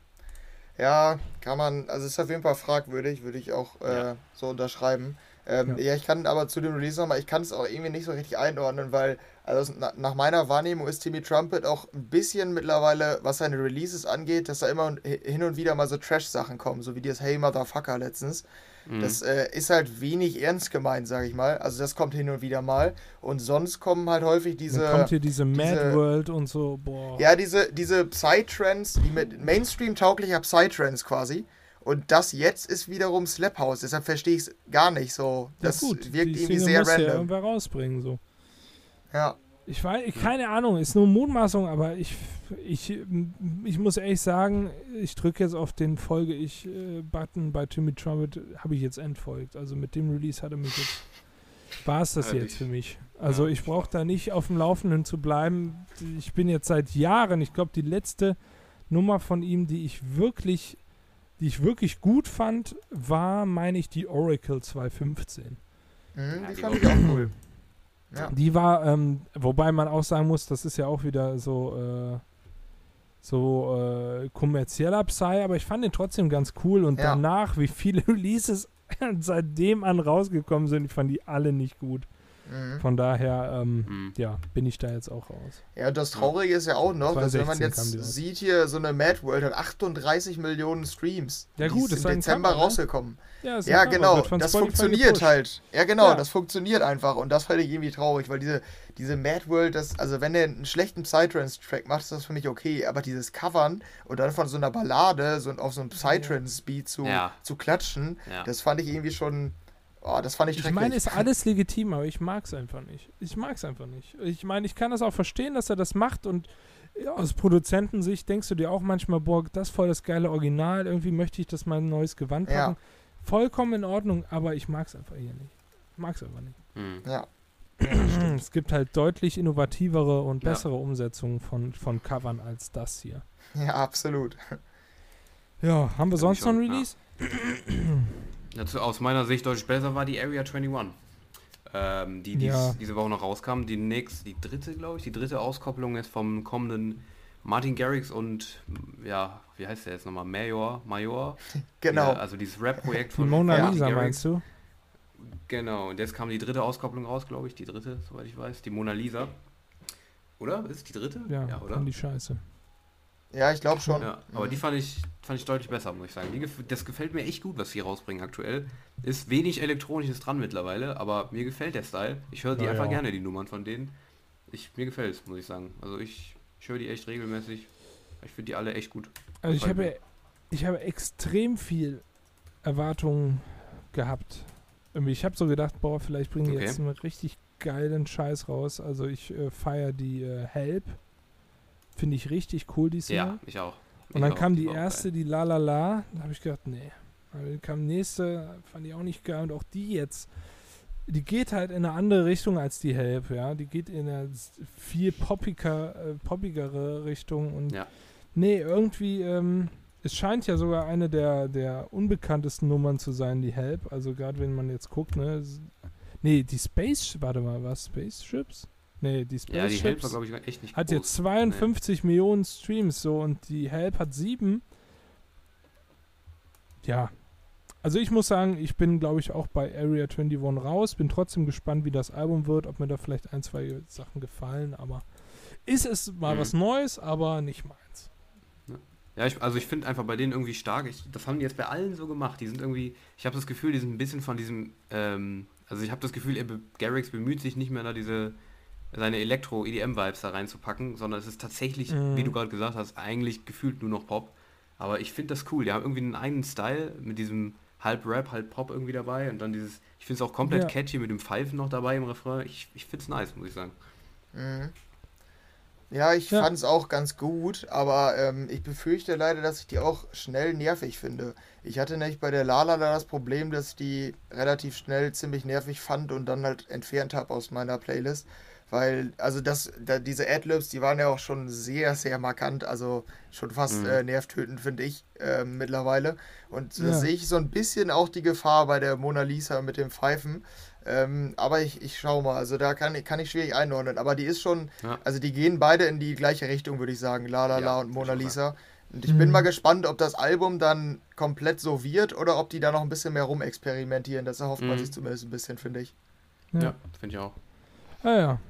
Ja, kann man, also ist auf jeden Fall fragwürdig, würde ich auch äh, Ja. so unterschreiben. Ähm, Ja. ja. ich kann aber zu dem Release nochmal, ich kann es auch irgendwie nicht so richtig einordnen, weil, also na, nach meiner Wahrnehmung ist Timmy Trumpet auch ein bisschen mittlerweile, was seine Releases angeht, dass da immer hi- hin und wieder mal so Trash-Sachen kommen, so wie das Hey Motherfucker letztens. Mhm. Das äh, ist halt wenig ernst gemeint, sage ich mal. Also das kommt hin und wieder mal. Und sonst kommen halt häufig diese. Dann kommt hier diese Mad diese- World und so, boah. Ja, diese, diese Psytrance, die mit Mainstream-tauglicher Psytrance quasi. Und das jetzt ist wiederum Slap House. Deshalb verstehe ich es gar nicht so. Ja, Das gut, wirkt die irgendwie Single sehr muss ja random. irgendwer rausbringen, so. Ja, Ich weiß, keine Ahnung, ist nur Mutmaßung, aber ich, ich, ich muss ehrlich sagen, ich drücke jetzt auf den Folge ich äh, Button bei Timmy Trumpet, habe ich jetzt entfolgt. Also mit dem Release hat er mich jetzt, war es das ja, jetzt ich, für mich. Also ja, ich brauche da nicht auf dem Laufenden zu bleiben. Ich bin jetzt seit Jahren, ich glaube die letzte Nummer von ihm, die ich wirklich, die ich wirklich gut fand, war, meine ich, die Oracle 215. Mhm, die fand ich auch cool. Ja. Die war, ähm, wobei man auch sagen muss, das ist ja auch wieder so, äh, so äh, kommerzieller Psy, aber ich fand den trotzdem ganz cool und ja. danach, wie viele Releases seitdem an rausgekommen sind, ich fand die alle nicht gut. Mhm. Von daher, ähm, mhm. ja, bin ich da jetzt auch raus. Ja, und das Traurige ist ja auch noch, dass wenn man jetzt sieht hier, so eine Mad World hat 38 Millionen Streams. Ja gut, ist im Dezember Cover, ne? rausgekommen. Ja, ja genau, das funktioniert halt. Ja genau, ja. das funktioniert einfach und das fand ich irgendwie traurig, weil diese, diese Mad World, das, also wenn der einen schlechten Psytrance-Track macht, ist das für mich okay, aber dieses Covern und dann von so einer Ballade so auf so einen Psytrance-Beat zu, ja. zu klatschen, das fand ich irgendwie schon Oh, das fand ich schrecklich. Ich meine, ist alles legitim, aber ich mag es einfach nicht. Ich mag es einfach nicht. Ich meine, ich kann das auch verstehen, dass er das macht und aus Produzentensicht denkst du dir auch manchmal, boah, das ist voll das geile Original, irgendwie möchte ich das mal ein neues Gewand packen. Ja. Vollkommen in Ordnung, aber ich mag es einfach hier nicht. Ich mag es einfach nicht. Mhm. Ja. es gibt halt deutlich innovativere und bessere ja. Umsetzungen von, von Covern als das hier. Ja, absolut. Ja, haben wir ja, sonst noch ein Release? Dazu, aus meiner Sicht deutlich besser war die Area 21. Ähm, die dies, ja. diese Woche noch rauskam. Die nächste, die dritte, glaube ich, die dritte Auskopplung ist vom kommenden Martin Garrix und ja, wie heißt der jetzt nochmal? Major, Major. Genau. Ja, also dieses Rap-Projekt von Mona Lisa Garrix. meinst du? Genau, und jetzt kam die dritte Auskopplung raus, glaube ich, die dritte, soweit ich weiß, die Mona Lisa. Oder? Ist die dritte? Ja, ja oder? die Scheiße. Ja, ich glaube schon. Ja, aber die fand ich, fand ich deutlich besser, muss ich sagen. Die, das gefällt mir echt gut, was sie rausbringen aktuell. Ist wenig Elektronisches dran mittlerweile, aber mir gefällt der Style. Ich höre die ja, einfach ja. gerne, die Nummern von denen. Ich, mir gefällt es, muss ich sagen. Also ich, ich höre die echt regelmäßig. Ich finde die alle echt gut. Also ich habe, ich habe extrem viel Erwartungen gehabt. Irgendwie, ich habe so gedacht, boah, vielleicht bringen die okay. jetzt einen richtig geilen Scheiß raus. Also ich äh, feiere die äh, Help Finde ich richtig cool dieses ja, Jahr. Ja, ich auch. Ich und dann auch, kam die erste, geil. die La La La. Da habe ich gedacht, nee. Dann kam nächste, fand ich auch nicht geil. Und auch die jetzt, die geht halt in eine andere Richtung als die Help, ja. Die geht in eine viel poppiger, äh, poppigere Richtung. Und ja. nee, irgendwie, ähm, es scheint ja sogar eine der, der unbekanntesten Nummern zu sein, die Help. Also gerade wenn man jetzt guckt, ne. Nee, die Space, warte mal, was? Spaceships? Nee, die Space Ja, die Help war, glaube ich, echt nicht Hat jetzt 52 nee. Millionen Streams so und die Help hat sieben. Ja. Also ich muss sagen, ich bin, glaube ich, auch bei Area 21 raus. Bin trotzdem gespannt, wie das Album wird, ob mir da vielleicht ein, zwei Sachen gefallen, aber ist es mal mhm. was Neues, aber nicht meins. Ja, ich, also ich finde einfach bei denen irgendwie stark. Ich, das haben die jetzt bei allen so gemacht. Die sind irgendwie, ich habe das Gefühl, die sind ein bisschen von diesem, ähm, also ich habe das Gefühl, Garrix bemüht sich nicht mehr da diese seine Elektro-EDM-Vibes da reinzupacken, sondern es ist tatsächlich, mhm. wie du gerade gesagt hast, eigentlich gefühlt nur noch Pop. Aber ich finde das cool. Die haben irgendwie einen eigenen Style mit diesem halb Rap, halb Pop irgendwie dabei und dann dieses, ich finde es auch komplett ja. catchy mit dem Pfeifen noch dabei im Refrain. Ich, ich finde es nice, muss ich sagen. Mhm. Ja, ich ja. fand es auch ganz gut, aber ähm, ich befürchte leider, dass ich die auch schnell nervig finde. Ich hatte nämlich bei der Lala da das Problem, dass ich die relativ schnell ziemlich nervig fand und dann halt entfernt habe aus meiner Playlist. Weil, also das, da, diese Adlibs, die waren ja auch schon sehr, sehr markant, also schon fast mhm. äh, nervtötend, finde ich, äh, mittlerweile. Und da ja. sehe ich so ein bisschen auch die Gefahr bei der Mona Lisa mit dem Pfeifen. Ähm, aber ich, ich schau mal, also da kann, kann ich schwierig einordnen. Aber die ist schon, ja. also die gehen beide in die gleiche Richtung, würde ich sagen, La La La ja, und Mona Lisa. Und ich mhm. bin mal gespannt, ob das Album dann komplett so wird oder ob die da noch ein bisschen mehr rumexperimentieren. Das erhofft mhm. man sich zumindest ein bisschen, finde ich. Ja, finde ich auch. Ah ja,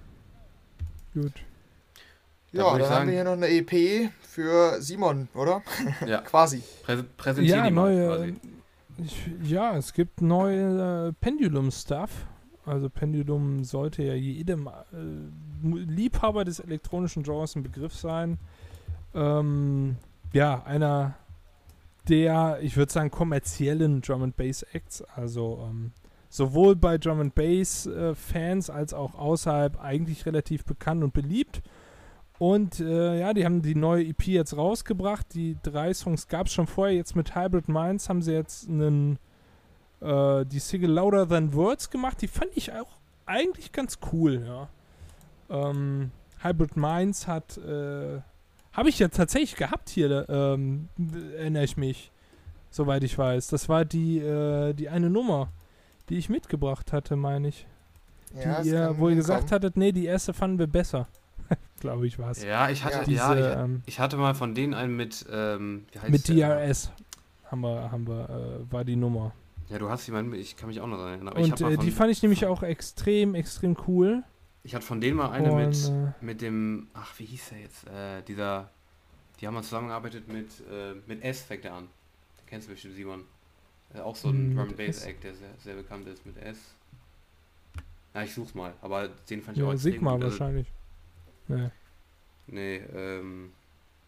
Gut. Ja, dann sagen, haben wir hier noch eine EP für Simon, oder? Ja. quasi. Prä präsentieren ja, neue, ich, ja, es gibt neue äh, Pendulum-Stuff. Also Pendulum sollte ja jedem äh, Liebhaber des elektronischen Genres ein Begriff sein. Ähm, ja, einer der, ich würde sagen, kommerziellen Drum and Bass Acts. Also ähm, sowohl bei Drum and Bass äh, Fans als auch außerhalb eigentlich relativ bekannt und beliebt. Und äh, ja, die haben die neue EP jetzt rausgebracht. Die drei Songs gab es schon vorher. Jetzt mit Hybrid Minds haben sie jetzt einen, äh, die Single Louder Than Words gemacht. Die fand ich auch eigentlich ganz cool, ja. Ähm, Hybrid Minds hat, äh, habe ich ja tatsächlich gehabt hier, ähm, erinnere ich mich, soweit ich weiß. Das war die, äh, die eine Nummer, die ich mitgebracht hatte, meine ich. Ja, die ihr, wo ihr gesagt hattet, nee, die erste fanden wir besser. Glaube ich war es. Ja, ich hatte, ja, diese, ja ich, ähm, ich, hatte mal von denen einen mit, ähm, mit DRS haben wir, haben wir, äh, war die Nummer. Ja, du hast jemanden, ich kann mich auch noch erinnern. Und äh, die fand ich nämlich auch extrem, extrem cool. Ich hatte von denen mal eine Und, mit, äh, mit dem, ach, wie hieß der jetzt? Äh, dieser, die haben mal zusammengearbeitet mit, äh, mit S, fängt er an. Den kennst du bestimmt, Simon. Äh, auch so ein Drum Bass Act, der sehr, sehr bekannt ist mit S. Ja, ich such's mal, aber den fand ich ja, auch extrem Sigma gut. Also, wahrscheinlich. Nee. Nee, ähm.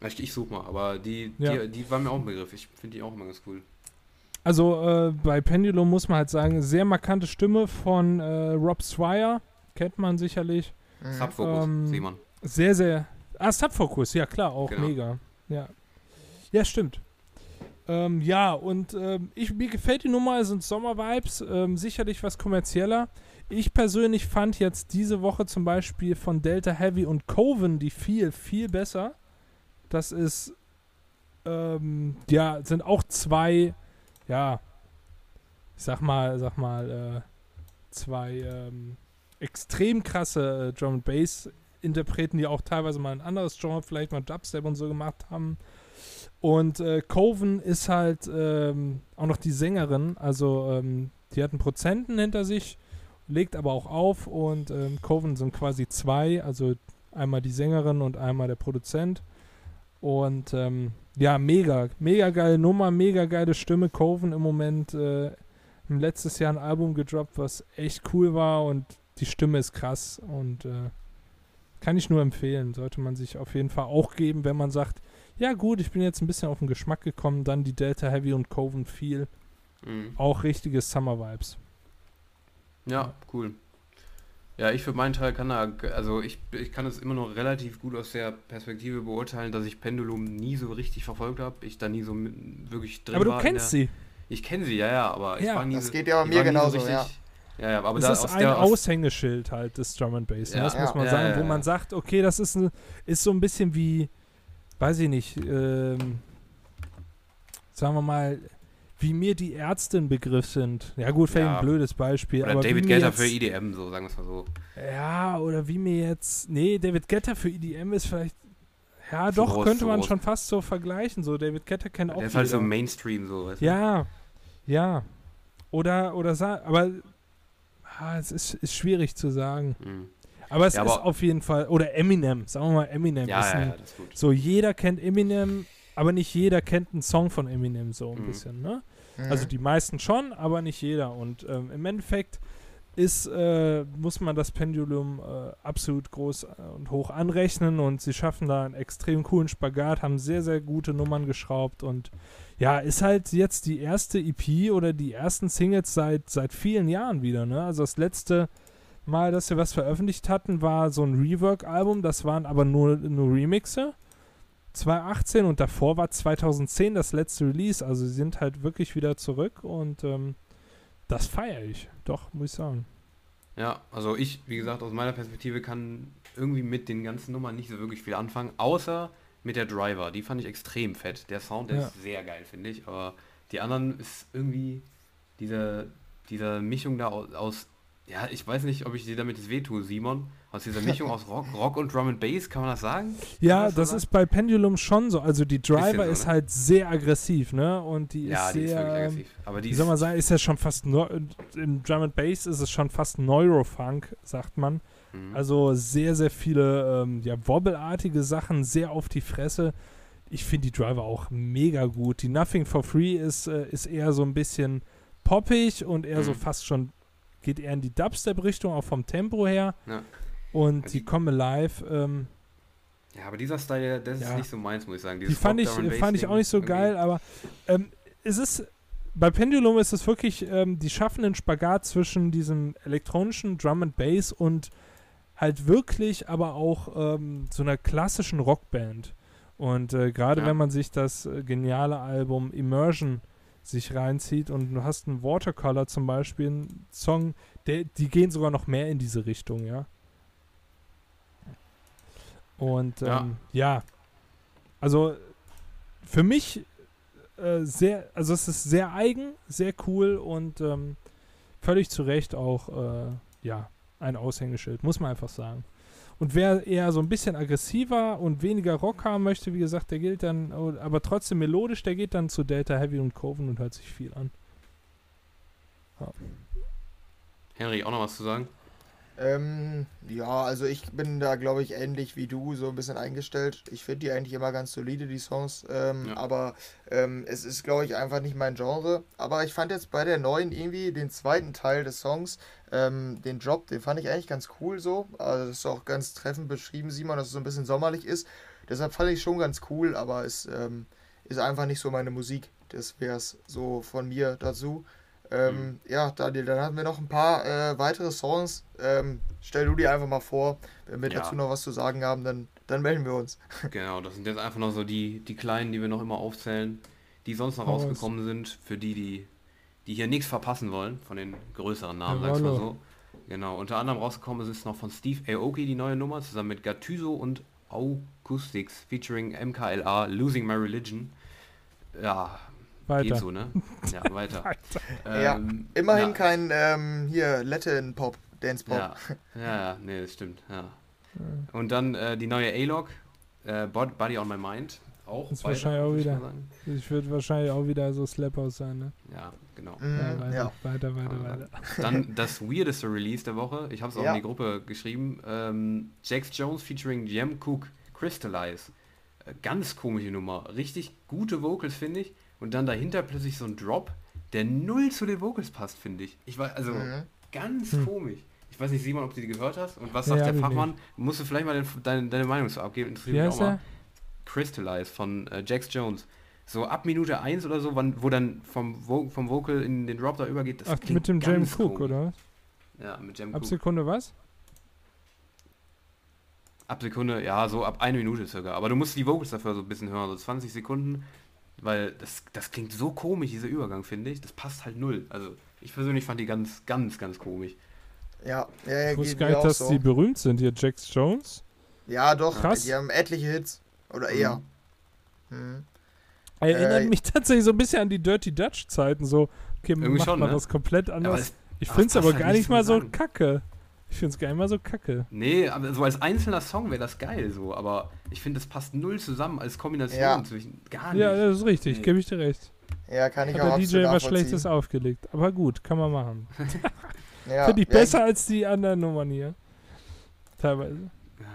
Ich, ich such mal, aber die, ja. die, die war mir auch ein Begriff. Ich finde die auch immer ganz cool. Also äh, bei Pendulum muss man halt sagen, sehr markante Stimme von äh, Rob Swire, kennt man sicherlich. Mhm. Subfocus, ähm, Simon. Sehr, sehr. Ah, Subfocus, ja klar, auch genau. mega. Ja. Ja, stimmt. Ähm, ja, und ähm, ich, mir gefällt die Nummer, sind Sommer-Vibes, ähm, sicherlich was kommerzieller. Ich persönlich fand jetzt diese Woche zum Beispiel von Delta Heavy und Coven die viel, viel besser. Das ist, ähm, ja, sind auch zwei, ja, ich sag mal, sag mal, äh, zwei ähm, extrem krasse äh, Drum Bass Interpreten, die auch teilweise mal ein anderes Genre, vielleicht mal Dubstep und so gemacht haben. Und äh, Coven ist halt ähm, auch noch die Sängerin, also ähm, die hat einen Prozenten hinter sich legt aber auch auf und ähm, Coven sind quasi zwei, also einmal die Sängerin und einmal der Produzent. Und ähm, ja, mega, mega geile Nummer, mega geile Stimme. Coven im Moment äh, im letztes Jahr ein Album gedroppt, was echt cool war und die Stimme ist krass und äh, kann ich nur empfehlen. Sollte man sich auf jeden Fall auch geben, wenn man sagt, ja gut, ich bin jetzt ein bisschen auf den Geschmack gekommen, dann die Delta Heavy und Coven viel. Mhm. Auch richtige Summer Vibes. Ja, cool. Ja, ich für meinen Teil kann da, also ich, ich kann es immer noch relativ gut aus der Perspektive beurteilen, dass ich Pendulum nie so richtig verfolgt habe. Ich da nie so wirklich drin war. Aber du kennst der, sie. Ich kenne sie, ja, ja, aber ja, ich war nie Das geht ja bei mir genauso, so ja. Ja, ja, aber das da, ist ein der, Aushängeschild halt des Drum and Bass. Ne? Ja, das muss man sagen, wo man sagt, okay, das ist, ein, ist so ein bisschen wie, weiß ich nicht, ähm, sagen wir mal, wie mir die Ärzte ein Begriff sind. Ja gut, vielleicht ja. ein blödes Beispiel. Oder aber David Getter für EDM, so sagen wir es mal so. Ja, oder wie mir jetzt. Nee, David Getter für EDM ist vielleicht. Ja, für doch, groß, könnte man groß. schon fast so vergleichen. So, David Getter kennt auch. Der ist halt so Mainstream, so. Weißt du? Ja, ja. Oder, oder aber ah, es ist, ist schwierig zu sagen. Mhm. Aber es ja, ist aber auf jeden Fall, oder Eminem, sagen wir mal Eminem. Ja, ja, ja, das ist gut. So, jeder kennt Eminem, aber nicht jeder kennt einen Song von Eminem so ein mhm. bisschen, ne? Mhm. Also die meisten schon, aber nicht jeder. Und ähm, im Endeffekt ist, äh, muss man das Pendulum äh, absolut groß äh, und hoch anrechnen und sie schaffen da einen extrem coolen Spagat, haben sehr, sehr gute Nummern geschraubt und ja, ist halt jetzt die erste EP oder die ersten Singles seit, seit vielen Jahren wieder, ne? Also das letzte Mal, dass wir was veröffentlicht hatten, war so ein Rework-Album, das waren aber nur, nur Remixe. 2018 und davor war 2010 das letzte Release. Also sie sind halt wirklich wieder zurück und ähm, das feiere ich. Doch, muss ich sagen. Ja, also ich, wie gesagt, aus meiner Perspektive kann irgendwie mit den ganzen Nummern nicht so wirklich viel anfangen, außer mit der Driver. Die fand ich extrem fett. Der Sound der ja. ist sehr geil, finde ich. Aber die anderen ist irgendwie diese, diese Mischung da aus, aus ja, ich weiß nicht, ob ich dir damit wehtue, Simon. Aus dieser Mischung aus Rock, Rock und Drum and Bass, kann man das sagen? Ja, das, das so ist bei Pendulum schon so. Also die Driver so, ist ne? halt sehr aggressiv, ne? Und die ja, ist die sehr, ist wirklich aggressiv. Aber die wie soll man sagen, ist ja schon fast, im Drum and Bass ist es schon fast Neurofunk, sagt man. Mhm. Also sehr, sehr viele, ähm, ja, wobbelartige Sachen, sehr auf die Fresse. Ich finde die Driver auch mega gut. Die Nothing for Free ist, äh, ist eher so ein bisschen poppig und eher mhm. so fast schon geht eher in die Dubstep-Richtung, auch vom Tempo her. Ja. Und also die Come Alive, ähm, ja, aber dieser Style, das ja. ist nicht so meins, muss ich sagen. Dieses die fand ich, fand ich auch nicht so geil, aber ähm, es ist, bei Pendulum ist es wirklich, ähm, die schaffen einen Spagat zwischen diesem elektronischen Drum and Bass und halt wirklich aber auch ähm, so einer klassischen Rockband. Und äh, gerade Ja. wenn man sich das äh, geniale Album Immersion sich reinzieht und du hast einen Watercolor zum Beispiel, einen Song, der, die gehen sogar noch mehr in diese Richtung, ja. Und Ja. ähm, ja, also für mich äh, sehr, also es ist sehr eigen, sehr cool und ähm, völlig zu Recht auch, äh, ja, ein Aushängeschild, muss man einfach sagen. Und wer eher so ein bisschen aggressiver und weniger Rock haben möchte, wie gesagt, der gilt dann, aber trotzdem melodisch, der geht dann zu Delta Heavy und Coven und hört sich viel an. Henry, auch noch was zu sagen? Ähm, ja, also ich bin da, glaube ich, ähnlich wie du, so ein bisschen eingestellt. Ich finde die eigentlich immer ganz solide, die Songs. Ähm, Ja. Aber ähm, es ist, glaube ich, einfach nicht mein Genre. Aber ich fand jetzt bei der neuen irgendwie den zweiten Teil des Songs, ähm, den Drop, den fand ich eigentlich ganz cool so. Also das ist auch ganz treffend beschrieben, Simon, dass es so ein bisschen sommerlich ist. Deshalb fand ich schon ganz cool, aber es ähm, ist einfach nicht so meine Musik. Das wäre es so von mir dazu. Ähm, Ja, Daniel, dann hatten wir noch ein paar äh, weitere Songs. Ähm, stell du die einfach mal vor. Wenn wir Ja. dazu noch was zu sagen haben, dann, dann melden wir uns. Genau, das sind jetzt einfach noch so die, die kleinen, die wir noch immer aufzählen, die sonst noch raus. rausgekommen sind, für die, die, die hier nichts verpassen wollen, von den größeren Namen, sag's mal so. Genau, unter anderem rausgekommen ist noch von Steve Aoki die neue Nummer, zusammen mit Gattuso und Acoustics, featuring MKLA, Losing My Religion. Ja, Weiter. geht so, ne? Ja, weiter. Ja, Ähm, Immerhin ja, kein ähm, hier Latin-Pop, Dance-Pop. Ja, ja, ja, nee, das stimmt, ja. Und dann äh, die neue A-Log, äh, Bod- Body on My Mind, auch. Ist weiter, wahrscheinlich auch ich wieder. sagen. Ich würde wahrscheinlich auch wieder so Slap-Out sein, ne? Ja, genau. Mhm, Ja, weiter, ja. weiter, weiter, Ja. weiter. Dann das weirdeste Release der Woche. Ich habe es auch Ja. in die Gruppe geschrieben. Ähm, Jax Jones featuring Jem Cook Crystallize. Äh, ganz komische Nummer. Richtig gute Vocals, finde ich. Und dann dahinter plötzlich so ein Drop, der null zu den Vocals passt, finde ich. Ich war, also Mhm. ganz Hm. komisch. Ich weiß nicht, Simon, ob du die gehört hast. Und was sagt hab der Fachmann? Musst du vielleicht mal den, deine, deine Meinung zu abgeben. Interessiert Wie mich heißt auch mal. er? Crystallize von äh, Jax Jones. So ab Minute 1 oder so, wann, wo dann vom, Vo vom Vocal in den Drop da übergeht. Das Ach, mit dem James Cook, komisch. oder was? Ja, mit Ab Cook. Sekunde was? Ab Sekunde, ja, so ab eine Minute circa. Aber du musst die Vocals dafür so ein bisschen hören, so 20 Sekunden. Weil das, das klingt so komisch, dieser Übergang, finde ich. Das passt halt null. Also ich persönlich fand die ganz, ganz, ganz komisch. Ja, ja, ja Ich wusste gar nicht, dass so. die berühmt sind hier, Jax Jones. Ja, doch, Krass. die haben etliche Hits. Oder Mhm. eher. Mhm. Erinnert Äh, mich tatsächlich so ein bisschen an die Dirty Dutch Zeiten, so, okay, macht schon, man ne? das komplett anders. es, ich finde es aber halt gar nicht mal so Gesang. kacke. Ich finde es gar nicht mal so kacke. nee, aber so als einzelner Song wäre das geil so. Aber ich finde, das passt null zusammen als Kombination Ja. zwischen. Gar nicht. Ja, das ist richtig, Nee. gebe ich dir recht. Ja, kann ich Hat auch der DJ was. Schlechtes aufgelegt. Aber gut, kann man machen. Ja, Finde ich ja, besser als die anderen Nummern hier. Teilweise.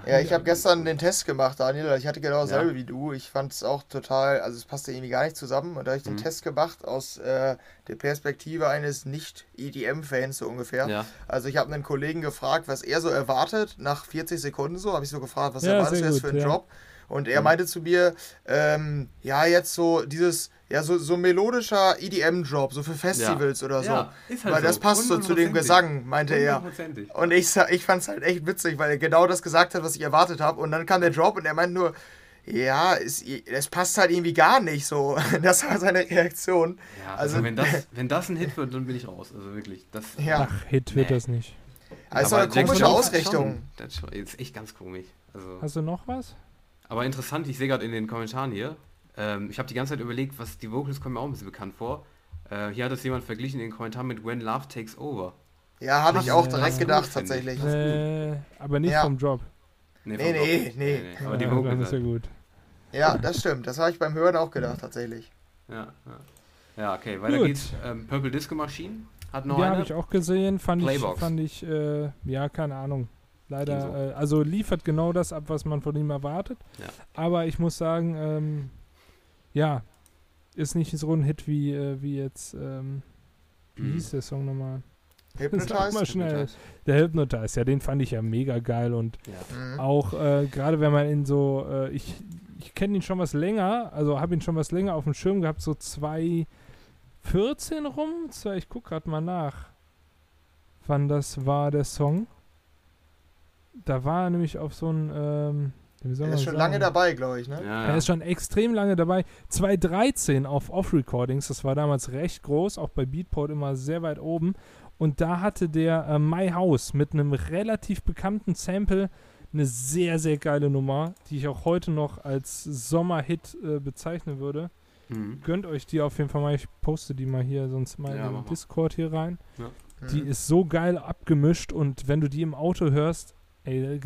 Ja, ich habe gestern den Test gemacht, Daniel. Ich hatte genau dasselbe Ja. wie du. Ich fand es auch total, also es passte irgendwie gar nicht zusammen. Und da habe ich den Mhm. Test gemacht aus äh, der Perspektive eines Nicht-EDM-Fans so ungefähr. Ja. Also ich habe einen Kollegen gefragt, was er so erwartet. Nach 40 Sekunden so habe ich so gefragt, was Ja, erwartest du jetzt für einen ja. Job? Und er Mhm. meinte zu mir, ähm, ja, jetzt so dieses, ja, so, so melodischer EDM-Job, so für Festivals oder so. Ja, ist halt Weil das so. passt so zu dem. Gesang, meinte er. Hundertprozentig. Und ich, ich fand es halt echt witzig, weil er genau das gesagt hat, was ich erwartet habe. Und dann kam der Drop und er meint nur, ja, es, es passt halt irgendwie gar nicht so. Das war seine Reaktion. Ja, also, Also- wenn, das, wenn das ein Hit wird, dann bin ich raus. Also wirklich. Das, Ja, Ach, Hit wird Nee. das nicht. also eine komische Ausrichtung. Das ist echt ganz komisch. Also, Hast du noch was? Aber interessant, ich sehe gerade in den Kommentaren hier, ähm, ich habe die ganze Zeit überlegt, was die Vocals kommen mir auch ein bisschen bekannt vor. Äh, hier hat es jemand verglichen in den Kommentaren mit When Love Takes Over. Ja, habe ich auch ja. direkt gedacht, gut, ich. tatsächlich. Äh, aber nicht Ja. vom Drop. Nee, vom nee, Rock. nee. Aber die ja, Vocals. das ist ja gut. Ja, das stimmt. Das habe ich beim Hören auch gedacht, tatsächlich. Ja, ja. ja, okay, weiter Gut. geht's. Ähm, Purple Disco Machine hat noch Ja, habe eine. ich auch gesehen. Fand ich, Playbox. fand ich äh, ja, keine Ahnung. Leider, so. äh, also liefert genau das ab, was man von ihm erwartet. Ja. Aber ich muss sagen, ähm, ja, ist nicht so ein Hit wie, äh, wie jetzt, ähm, wie Mhm. hieß der Song nochmal? Sag Hypnotized? mal schnell. Hypnotized. Der Hypnotize, ja, den fand ich ja mega geil und Ja. Mhm. auch äh, gerade wenn man in so, äh, ich, ich kenne ihn schon was länger, also habe ihn schon was länger auf dem Schirm gehabt, so zwei 2014 rum. Ich guck gerade mal nach, wann das war, der Song. Da war er nämlich auf so ein. Ähm, er ist schon sagen? lange dabei, glaube ich, ne? Ja, ja. Er ist schon extrem lange dabei. 2013 auf Off-Recordings, das war damals recht groß, auch bei Beatport immer sehr weit oben. Und da hatte der äh, My House mit einem relativ bekannten Sample eine sehr, sehr geile Nummer, die ich auch heute noch als Sommerhit äh, bezeichnen würde. Mhm. Gönnt euch die auf jeden Fall mal. Ich poste die mal hier, sonst mal ja, in den Discord hier rein. Ja. Die mhm. ist so geil abgemischt und wenn du die im Auto hörst, ey,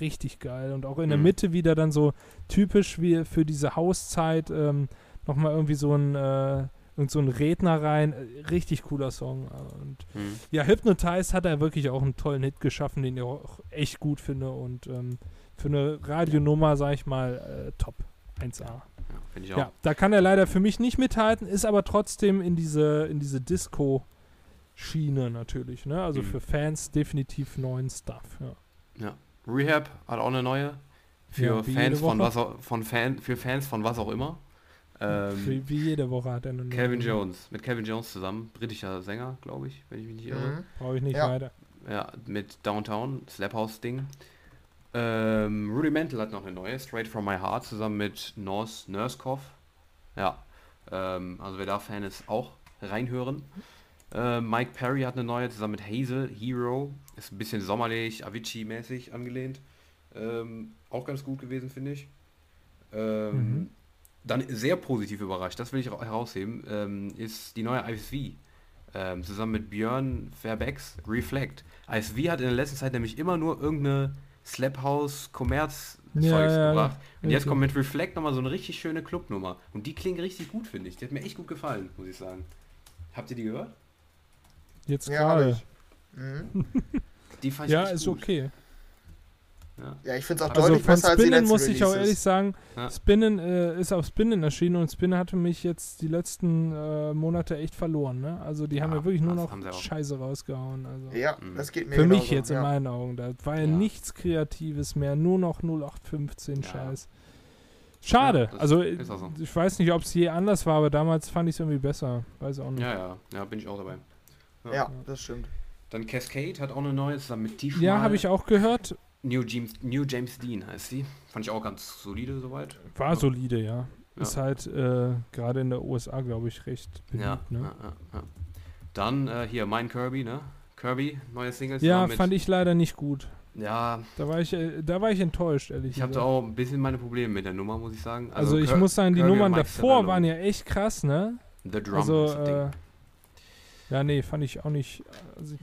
richtig geil. Und auch in mhm. der Mitte wieder dann so typisch wie für diese Hauszeit ähm, nochmal irgendwie so ein äh, irgend so ein Redner rein. Richtig cooler Song. Und mhm. ja, Hypnotize hat er wirklich auch einen tollen Hit geschaffen, den ich auch echt gut finde. Und ähm, für eine Radionummer, sag ich mal, äh, top. 1A. Ja, finde ich auch. Ja, da kann er leider für mich nicht mithalten, ist aber trotzdem in diese, in diese Disco-Schiene natürlich. Ne? Also mhm. für Fans definitiv neuen Stuff. Ja. Ja. Rehab hat auch eine neue. Für ja, Fans von was auch, von Fan, für Fans von was auch immer. Ähm, wie, wie, jede Woche hat er eine Kevin Jones. Mit Kevin Jones zusammen. Britischer Sänger, glaube ich, wenn ich mich nicht irre. Mhm. Brauche ich nicht ja. weiter. Ja, mit Downtown, Slap House Ding. Ähm, Rudimental hat noch eine neue, Straight From My Heart, zusammen mit Norse Nursekov. Ja, ähm, also wer da Fan ist, auch reinhören. Äh, Mike Perry hat eine neue, zusammen mit Hazel, Hero. Ist ein bisschen sommerlich, Avicii-mäßig angelehnt. Ähm, auch ganz gut gewesen, finde ich. Ähm, mhm dann sehr positiv überrascht, das will ich herausheben, ähm, ist die neue ISV. Ähm, zusammen mit Björn Verbex, Reflect. ISV hat in der letzten Zeit nämlich immer nur irgendeine Slap House Commerz Zeugs ja, gebracht. Und jetzt kommt mit Reflect nochmal so eine richtig schöne Clubnummer. Und die klingt richtig gut, finde ich. Die hat mir echt gut gefallen, muss ich sagen. Habt ihr die gehört? Jetzt gerade. Mhm. die fand ich Ja, ist gut. okay. Ja, ja ich finde es auch also deutlich besser Spinnen als die muss ich auch ehrlich sagen, ja. Spinnen äh, ist auf Spinnen erschienen und Spinnen hatte mich jetzt die letzten äh, Monate echt verloren. Ne? Also die ja, haben ja wirklich nur noch Scheiße rausgehauen. Also ja, mhm. das geht mir Für mich jetzt in meinen Augen. Da war ja, nichts Kreatives mehr, nur noch 0815 Scheiß. Schade. also so. ich weiß nicht, ob es je anders war, aber damals fand ich es irgendwie besser. Weiß auch nicht. Ja, ja, ja, bin ich auch dabei. Ja, das stimmt. Dann Cascade hat auch eine neue zusammen mit Tiefmal. Ja, habe ich auch gehört. New James, New James Dean heißt sie. Fand ich auch ganz solide soweit. War ja. solide, ja. ja. Ist halt äh, gerade in der USA, glaube ich, recht beliebt, ja, ne? ja, Dann äh, hier mein Kirby, ne? Kirby, neue Singles. Ja, fand ich leider nicht gut. Ja. Da war ich, äh, da war ich enttäuscht, ehrlich Ich habe da auch ein bisschen meine Probleme mit der Nummer, muss ich sagen. Also, also ich Kir muss sagen, die Kirby Nummern davor waren ja echt krass, ne? The Drum also, äh, Ja, nee, fand ich auch nicht. Also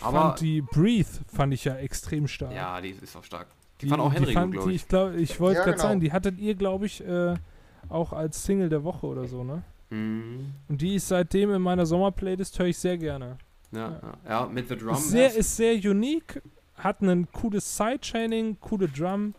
aber fand die Breathe fand ich ja extrem stark. Ja, die ist auch stark. Die, die fand auch Henry glaube ich. ich, glaub, ich wollte ja, gerade genau. sagen, die hattet ihr, glaube ich, äh, auch als Single der Woche oder so, ne? Mhm. Und die ist seitdem in meiner Sommerplaylist, höre ich sehr gerne. Ja, ja. ja, mit The Drum. Ist sehr, ist sehr unique, hat ein cooles Sidechaining, coole Drum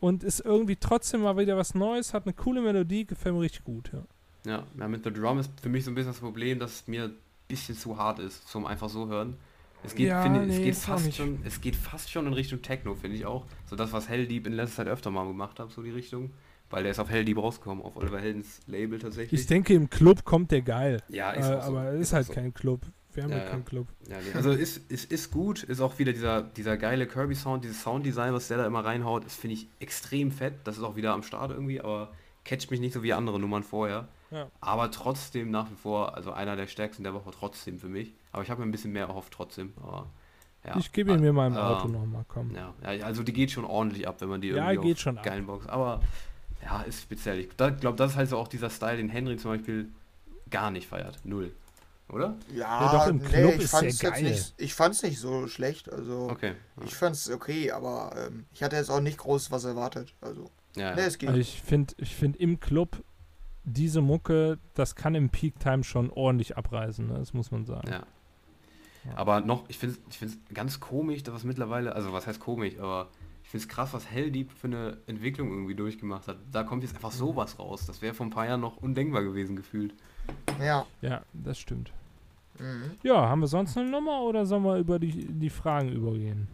und ist irgendwie trotzdem mal wieder was Neues, hat eine coole Melodie, gefällt mir richtig gut, ja. Ja, ja mit The Drum ist für mich so ein bisschen das Problem, dass mir bisschen zu hart ist zum einfach so hören. Es geht, ja, finde, nee, es, geht fast schon, es geht fast schon in Richtung Techno, finde ich auch. So das, was Helldeep in letzter Zeit öfter mal gemacht hat, so die Richtung. Weil der ist auf Helldeep rausgekommen, auf Oliver Heldens Label tatsächlich. Ich denke, im Club kommt der geil. Ja, ist äh, Aber so. ist halt so. kein Club. Wir haben ja, halt keinen Club. Ja, nee. Also ist, ist, ist gut, ist auch wieder dieser, dieser geile Kirby-Sound, dieses Sounddesign, was der da immer reinhaut, das finde ich extrem fett. Das ist auch wieder am Start irgendwie, aber catcht mich nicht so wie andere Nummern vorher. Ja. Aber trotzdem nach wie vor, also einer der stärksten der Woche trotzdem für mich. Aber ich habe mir ein bisschen mehr erhofft trotzdem. Aber ja. Ich gebe ihn mir mal im Auto äh, nochmal, komm. Ja. ja, also die geht schon ordentlich ab, wenn man die ja, irgendwie geht schon geilen ab. Box. Aber ja, ist speziell. Ich glaube, das ist halt so auch dieser Style, den Henry zum Beispiel gar nicht feiert. Null. Oder? Ja, ja doch, im nee, Club ich fand es nicht, ich fand's nicht so schlecht. Also okay. Ja. ich fand's okay, aber ähm, ich hatte jetzt auch nicht groß was erwartet. Also, ja, nee, es geht. Also ich finde ich find im Club diese Mucke, das kann im Peak Time schon ordentlich abreißen, ne? das muss man sagen. Ja. Aber noch, ich finde es ich ganz komisch, dass was mittlerweile, also was heißt komisch, aber ich finde es krass, was Helldeep für eine Entwicklung irgendwie durchgemacht hat. Da kommt jetzt einfach sowas raus. Das wäre vor ein paar Jahren noch undenkbar gewesen gefühlt. Ja. Ja, das stimmt. Mhm. Ja, haben wir sonst eine Nummer oder sollen wir über die, die Fragen übergehen?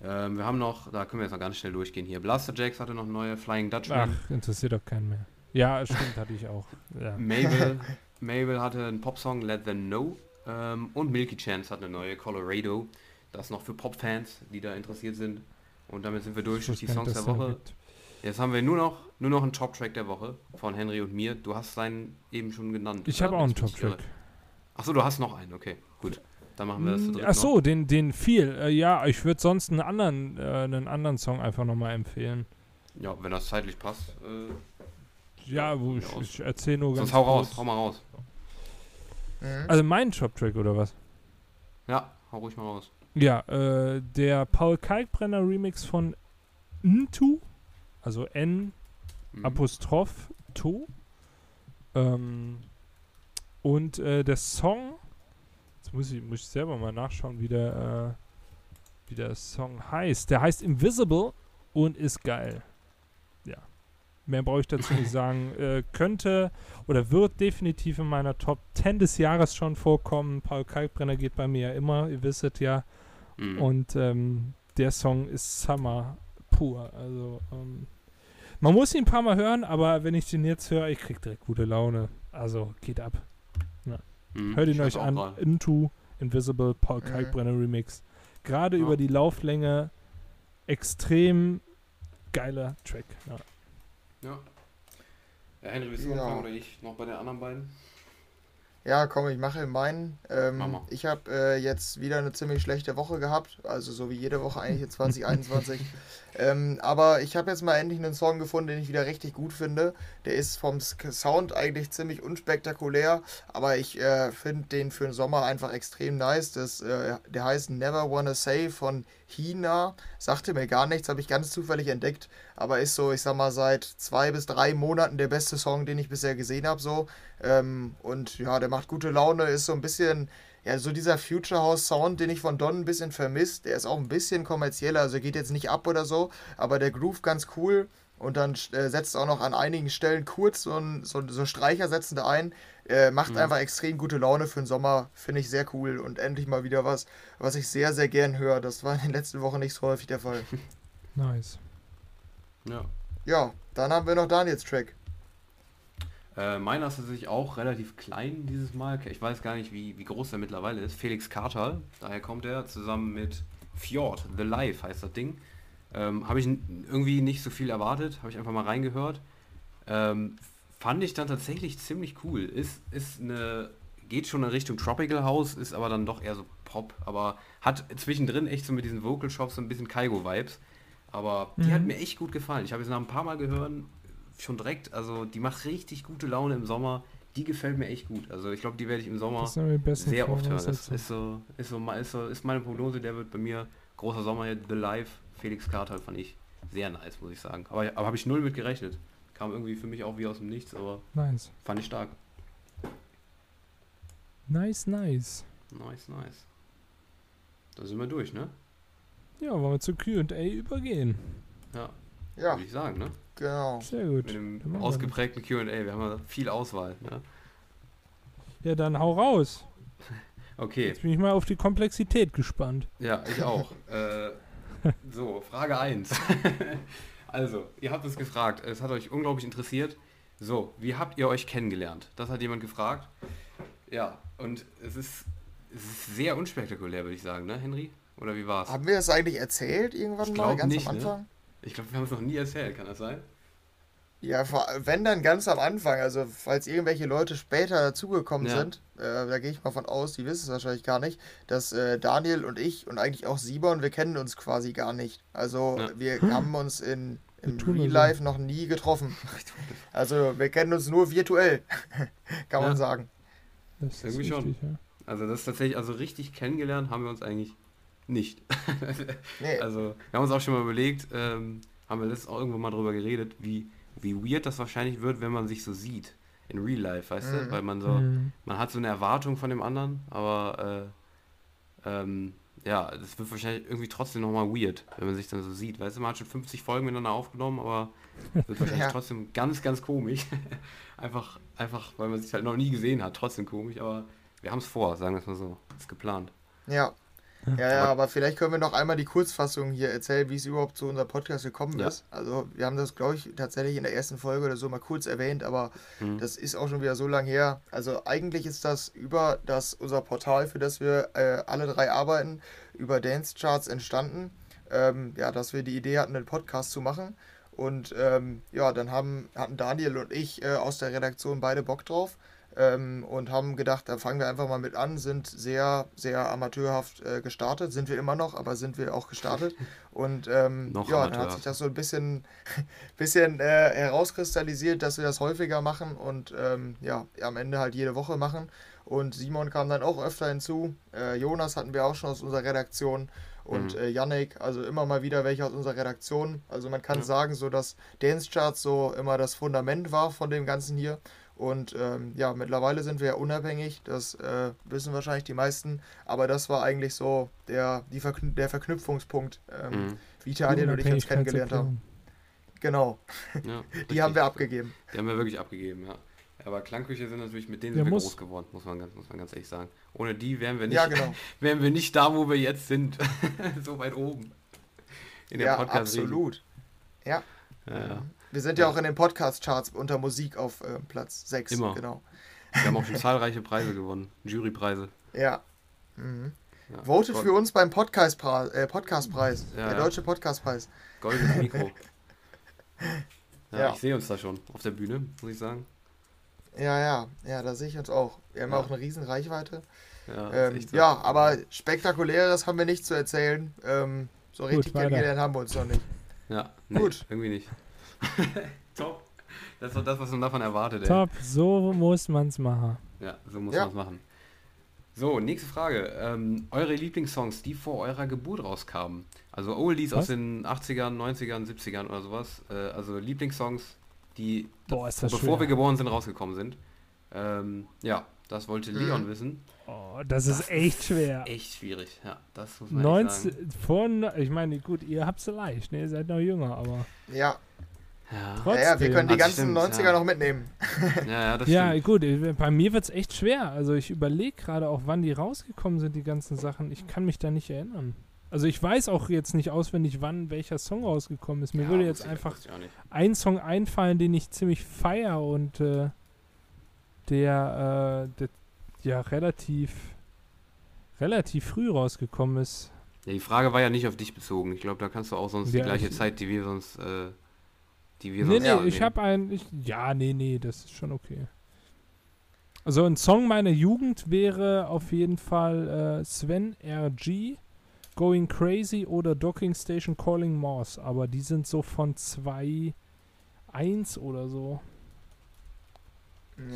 Ähm, wir haben noch, da können wir jetzt noch ganz schnell durchgehen hier. Blaster Jacks hatte noch neue Flying Dutchman. Ach, interessiert doch keinen mehr. Ja, stimmt, hatte ich auch. Ja. Mabel, Mabel hatte einen Popsong Let Them Know ähm, und Milky Chance hat eine neue Colorado. Das noch für Pop-Fans, die da interessiert sind. Und damit sind wir durch durch die Songs der Woche. Jetzt haben wir nur noch, nur noch einen Top-Track der Woche von Henry und mir. Du hast seinen eben schon genannt. Ich habe auch einen Top-Track. Achso, du hast noch einen, okay, gut. Dann machen wir das zu dritt Achso, den, den viel. Äh, ja, ich würde sonst einen anderen, äh, einen anderen Song einfach nochmal empfehlen. Ja, wenn das zeitlich passt. Äh, ja, wo ich, ich erzähle nur ganz Sonst hau raus, hau mal raus. Mhm. Also mein Top-Track oder was? Ja, hau ruhig mal raus. Ja, äh, der Paul Kalkbrenner Remix von Ntu, also N mhm. Apostroph To. Ähm, und äh, der Song, jetzt muss ich, muss ich selber mal nachschauen, wie der, äh, wie der Song heißt. Der heißt Invisible und ist geil. Mehr brauche ich dazu nicht sagen. Äh, könnte oder wird definitiv in meiner Top 10 des Jahres schon vorkommen. Paul Kalkbrenner geht bei mir ja immer, ihr wisst ja. Mhm. Und ähm, der Song ist Summer pur. Also ähm, man muss ihn ein paar Mal hören, aber wenn ich den jetzt höre, ich krieg direkt gute Laune. Also geht ab. Ja. Mhm, Hört ihn euch an. Mal. Into Invisible Paul mhm. Kalkbrenner Remix. Gerade ja. über die Lauflänge extrem geiler Track. Ja. Ja. ja Henry, willst du ja. anfangen oder ich noch bei den anderen beiden? Ja, komm, ich mache meinen. Ähm, ich habe äh, jetzt wieder eine ziemlich schlechte Woche gehabt, also so wie jede Woche eigentlich in 2021. ähm, aber ich habe jetzt mal endlich einen Song gefunden, den ich wieder richtig gut finde. Der ist vom Sound eigentlich ziemlich unspektakulär, aber ich äh, finde den für den Sommer einfach extrem nice. Das, äh, der heißt Never Wanna Say von Hina. Sagte mir gar nichts, habe ich ganz zufällig entdeckt, aber ist so, ich sag mal, seit zwei bis drei Monaten der beste Song, den ich bisher gesehen habe. So. Ähm, und ja, der macht gute Laune, ist so ein bisschen, ja, so dieser Future House Sound, den ich von Don ein bisschen vermisst. Der ist auch ein bisschen kommerzieller, also geht jetzt nicht ab oder so, aber der Groove ganz cool. Und dann äh, setzt auch noch an einigen Stellen kurz so, ein, so, so Streicher setzen da ein. Äh, macht mhm. einfach extrem gute Laune für den Sommer. Finde ich sehr cool. Und endlich mal wieder was, was ich sehr, sehr gern höre. Das war in den letzten Wochen nicht so häufig der Fall. Nice. Ja. Ja, dann haben wir noch Daniels Track. Äh, meiner ist tatsächlich auch relativ klein dieses Mal. Ich weiß gar nicht, wie, wie groß der mittlerweile ist. Felix Carter, daher kommt er, zusammen mit Fjord, The Life heißt das Ding. Ähm, habe ich irgendwie nicht so viel erwartet, habe ich einfach mal reingehört. Ähm, fand ich dann tatsächlich ziemlich cool. Ist, ist eine, geht schon in Richtung Tropical House, ist aber dann doch eher so Pop, aber hat zwischendrin echt so mit diesen Vocal Shops so ein bisschen Kaigo-Vibes. Aber die hat mhm. mir echt gut gefallen. Ich habe jetzt nach ein paar Mal gehört, schon direkt, also die macht richtig gute Laune im Sommer. Die gefällt mir echt gut. Also ich glaube, die werde ich im Sommer sehr oft hören. Das ist so, ist, so, ist, so, ist meine Prognose, der wird bei mir großer Sommer The Live, Felix Carter fand ich sehr nice, muss ich sagen. Aber, aber habe ich null mit gerechnet. Kam irgendwie für mich auch wie aus dem Nichts, aber nice. fand ich stark. Nice, nice. Nice, nice. Da sind wir durch, ne? Ja, wollen wir zu Q&A übergehen. Ja. Ja. Würde ich sagen, ne? Genau. Sehr gut. Mit dem ausgeprägten QA. Wir haben ja viel Auswahl. Ne? Ja, dann hau raus. Okay. Jetzt bin ich mal auf die Komplexität gespannt. Ja, ich auch. äh, so, Frage 1. also, ihr habt es gefragt. Es hat euch unglaublich interessiert. So, wie habt ihr euch kennengelernt? Das hat jemand gefragt. Ja, und es ist, es ist sehr unspektakulär, würde ich sagen, ne, Henry? Oder wie war's? Haben wir das eigentlich erzählt irgendwann mal, ganz nicht, am ne? Anfang? Ne? Ich glaube, wir haben es noch nie erzählt, kann das sein? Ja, wenn dann ganz am Anfang, also falls irgendwelche Leute später dazugekommen ja. sind, äh, da gehe ich mal von aus, die wissen es wahrscheinlich gar nicht, dass äh, Daniel und ich und eigentlich auch Simon, wir kennen uns quasi gar nicht. Also ja. wir haben uns in, im Real Life noch nie getroffen. Also wir kennen uns nur virtuell, kann ja. man sagen. Das ist Irgendwie richtig, schon. Also das ist tatsächlich, also richtig kennengelernt haben wir uns eigentlich nicht. nee. Also, wir haben uns auch schon mal überlegt, ähm, haben wir das auch irgendwo mal drüber geredet, wie, wie weird das wahrscheinlich wird, wenn man sich so sieht. In Real Life, weißt mhm. du? Weil man so, mhm. man hat so eine Erwartung von dem anderen, aber äh, ähm, ja, das wird wahrscheinlich irgendwie trotzdem nochmal weird, wenn man sich dann so sieht. Weißt du, man hat schon 50 Folgen miteinander aufgenommen, aber wird wahrscheinlich ja. trotzdem ganz, ganz komisch. einfach, einfach, weil man sich halt noch nie gesehen hat, trotzdem komisch, aber wir haben es vor, sagen wir es mal so. Ist geplant. Ja, Ja, ja, aber vielleicht können wir noch einmal die Kurzfassung hier erzählen, wie es überhaupt zu unserem Podcast gekommen Ja. ist. Also wir haben das, glaube ich, tatsächlich in der ersten Folge oder so mal kurz erwähnt, aber Hm. das ist auch schon wieder so lange her. Also eigentlich ist das über das unser Portal, für das wir äh, alle drei arbeiten, über Dance Charts entstanden. Ähm, ja, dass wir die Idee hatten, einen Podcast zu machen. Und ähm, ja, dann haben, hatten Daniel und ich äh, aus der Redaktion beide Bock drauf ähm, und haben gedacht, da fangen wir einfach mal mit an, sind sehr, sehr amateurhaft äh, gestartet, sind wir immer noch, aber sind wir auch gestartet. Und ähm, ja, dann hat sich das so ein bisschen, bisschen äh, herauskristallisiert, dass wir das häufiger machen und ähm, ja, am Ende halt jede Woche machen. Und Simon kam dann auch öfter hinzu. Äh, Jonas hatten wir auch schon aus unserer Redaktion. Und Mhm. äh, Yannick, also immer mal wieder welche aus unserer Redaktion. Also man kann Ja. sagen, so dass Dance Charts so immer das Fundament war von dem Ganzen hier. Und ähm, ja, mittlerweile sind wir ja unabhängig, das äh, wissen wahrscheinlich die meisten. Aber das war eigentlich so der, die Verknü der Verknüpfungspunkt, ähm, Mhm. wie Daniel und ich uns kennengelernt haben. Genau, Ja, die haben wir abgegeben. Die haben wir wirklich abgegeben, ja. Aber Klangküche sind natürlich mit denen sind wir muss. groß geworden, muss man, ganz, muss man ganz ehrlich sagen. Ohne die wären wir nicht, Ja, genau. wären wir nicht da, wo wir jetzt sind. so weit oben. In der Ja, Podcast-Riege. absolut. Ja. Ja, ja. Wir sind ja auch in den Podcast-Charts unter Musik auf äh, Platz 6. Immer. Genau. Wir haben auch schon zahlreiche Preise gewonnen. Jurypreise. Ja. Mhm. Ja. Votet für uns beim Podcastpreis, äh, Podcastpreis, Ja, der ja. deutsche Podcastpreis. Goldenes Mikro. Ja, Ja. ich sehe uns da schon auf der Bühne, muss ich sagen. Ja, ja, ja, da sehe ich uns auch. Wir haben Ja. auch eine riesen Reichweite. Ja, Ähm, so. ja, aber spektakuläres haben wir nicht zu erzählen. Ähm, so richtig kennengelernt haben wir uns noch nicht. Ja, nee, Gut. irgendwie nicht. Top. Das ist doch das, was man davon erwartet, ey. Top, so muss man's machen. Ja, so muss Ja. man es machen. So, nächste Frage. Ähm, eure Lieblingssongs, die vor eurer Geburt rauskamen. Also Oldies Was? aus den 80ern, 90ern, 70ern oder sowas. Äh, also Lieblingssongs, die Boah, ist das bevor schwer. wir geboren sind, rausgekommen sind. Ähm, ja, das wollte Leon Mhm. wissen. Oh, das ist echt schwer. Echt schwierig, ja, das muss man echt 19, sagen. vor, ich meine, gut, ihr habt's leicht, ne? Ihr seid noch jünger, aber Ja, Ja, Trotzdem. ja, ja wir können die Also ganzen stimmt, 90er ja. noch mitnehmen. ja, ja, das ja, stimmt. gut, äh, bei mir wird's echt schwer. Also ich überlege gerade auch, wann die rausgekommen sind, die ganzen Sachen. Ich kann mich da nicht erinnern. Also ich weiß auch jetzt nicht auswendig, wann welcher Song rausgekommen ist. Mir Ja, würde jetzt ich- einfach ein Song einfallen, den ich ziemlich feier und äh, der, äh, der ja relativ relativ früh rausgekommen ist. Ja, die Frage war ja nicht auf dich bezogen. Ich glaube, da kannst du auch sonst Ja, die gleiche ich- Zeit, die wir sonst, äh, die wir Nee, sonst nee, haben, ich habe ein. Ich, ja, nee, nee, das ist schon okay. Also ein Song meiner Jugend wäre auf jeden Fall äh, Sven RG, Going Crazy oder Docking Station Calling Morse, aber die sind so von 2.1 oder so.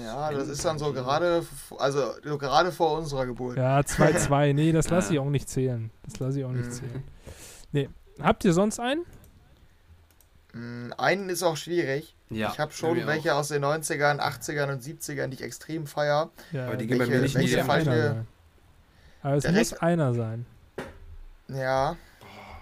Ja, das ist dann so gerade, also so gerade vor unserer Geburt. Ja, 2.2, nee, das lasse ich auch nicht zählen. Das lasse ich auch nicht Mhm. zählen. Nee. Habt ihr sonst einen? Mm, Einen ist auch schwierig. Ja, ich habe schon welche auch. aus den 90ern, 80ern und 70ern, die ich extrem feier. Ja, Aber die gehen bei mir nicht in welche die sein. Aber es muss einer sein. Ja,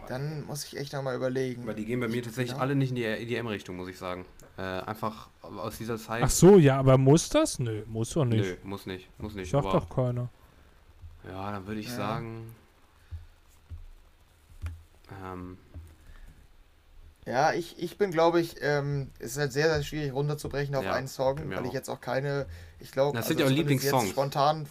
dann muss ich echt nochmal überlegen. Aber die gehen bei mir tatsächlich Ja. alle nicht in die EDM-Richtung, muss ich sagen. Äh, einfach aus dieser Zeit. Ach so, ja, aber muss das? Nö, muss doch nicht. Nö, muss nicht, muss nicht. Aber, doch keiner. Ja, dann würde ich Ja. sagen. Ähm, Ja, ich, ich bin, glaube ich, ähm, es ist halt sehr, sehr schwierig runterzubrechen auf Ja, einen Song, weil ich auch. jetzt auch keine, ich glaube, Das sind ja auch Lieblingssongs. Spontan,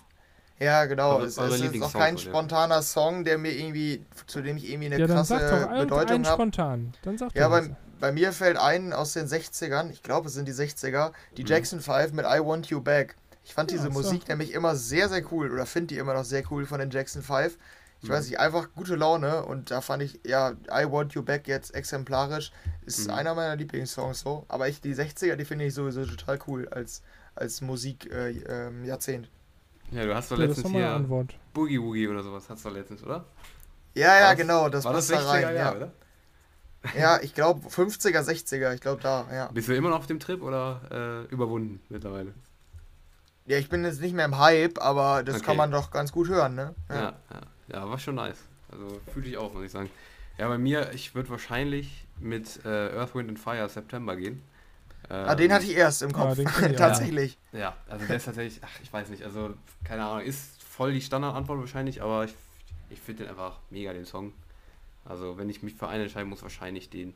ja, genau, Eure- es, eure es ist auch kein oder? spontaner Song, der mir irgendwie, zu dem ich irgendwie eine Ja, dann krasse sag doch irgendeinen Bedeutung habe. spontan. Dann sag Ja, bei, bei mir fällt ein aus den 60ern, ich glaube, es sind die 60er, die Mhm. Jackson 5 mit I Want You Back. Ich fand Ja, diese so. Musik nämlich immer sehr, sehr cool oder finde die immer noch sehr cool von den Jackson 5. Ich Mhm. weiß nicht, einfach gute Laune und da fand ich, ja, I Want You Back jetzt exemplarisch. Ist Mhm. einer meiner Lieblingssongs so. Aber ich, die 60er, die finde ich sowieso total cool als, als Musik äh, ähm, Jahrzehnt. ja, du hast doch Ja, das letztens hier Antwort. Boogie Woogie oder sowas, hast du doch letztens, oder? Ja, ja, War genau, das war das passt da 60er rein. Jahr, Ja, oder? ja ich glaube 50er, 60er, ich glaube da, ja. Bist du immer noch auf dem Trip oder äh, überwunden mittlerweile? Ja, ich bin jetzt nicht mehr im Hype, aber das Okay. kann man doch ganz gut hören, ne? Ja, ja, ja, war schon nice. Also fühle ich auch, muss ich sagen. Ja, bei mir, ich würde wahrscheinlich mit äh, Earth, Wind and Fire September gehen. Ah, den Ähm, hatte ich erst im Ah, Kopf. auch. Tatsächlich. Ja, also der ist tatsächlich, ach, ich weiß nicht, also keine Ahnung, ist voll die Standardantwort wahrscheinlich, aber ich Ich finde den einfach mega, den Song. Also wenn ich mich für einen entscheiden muss, wahrscheinlich den.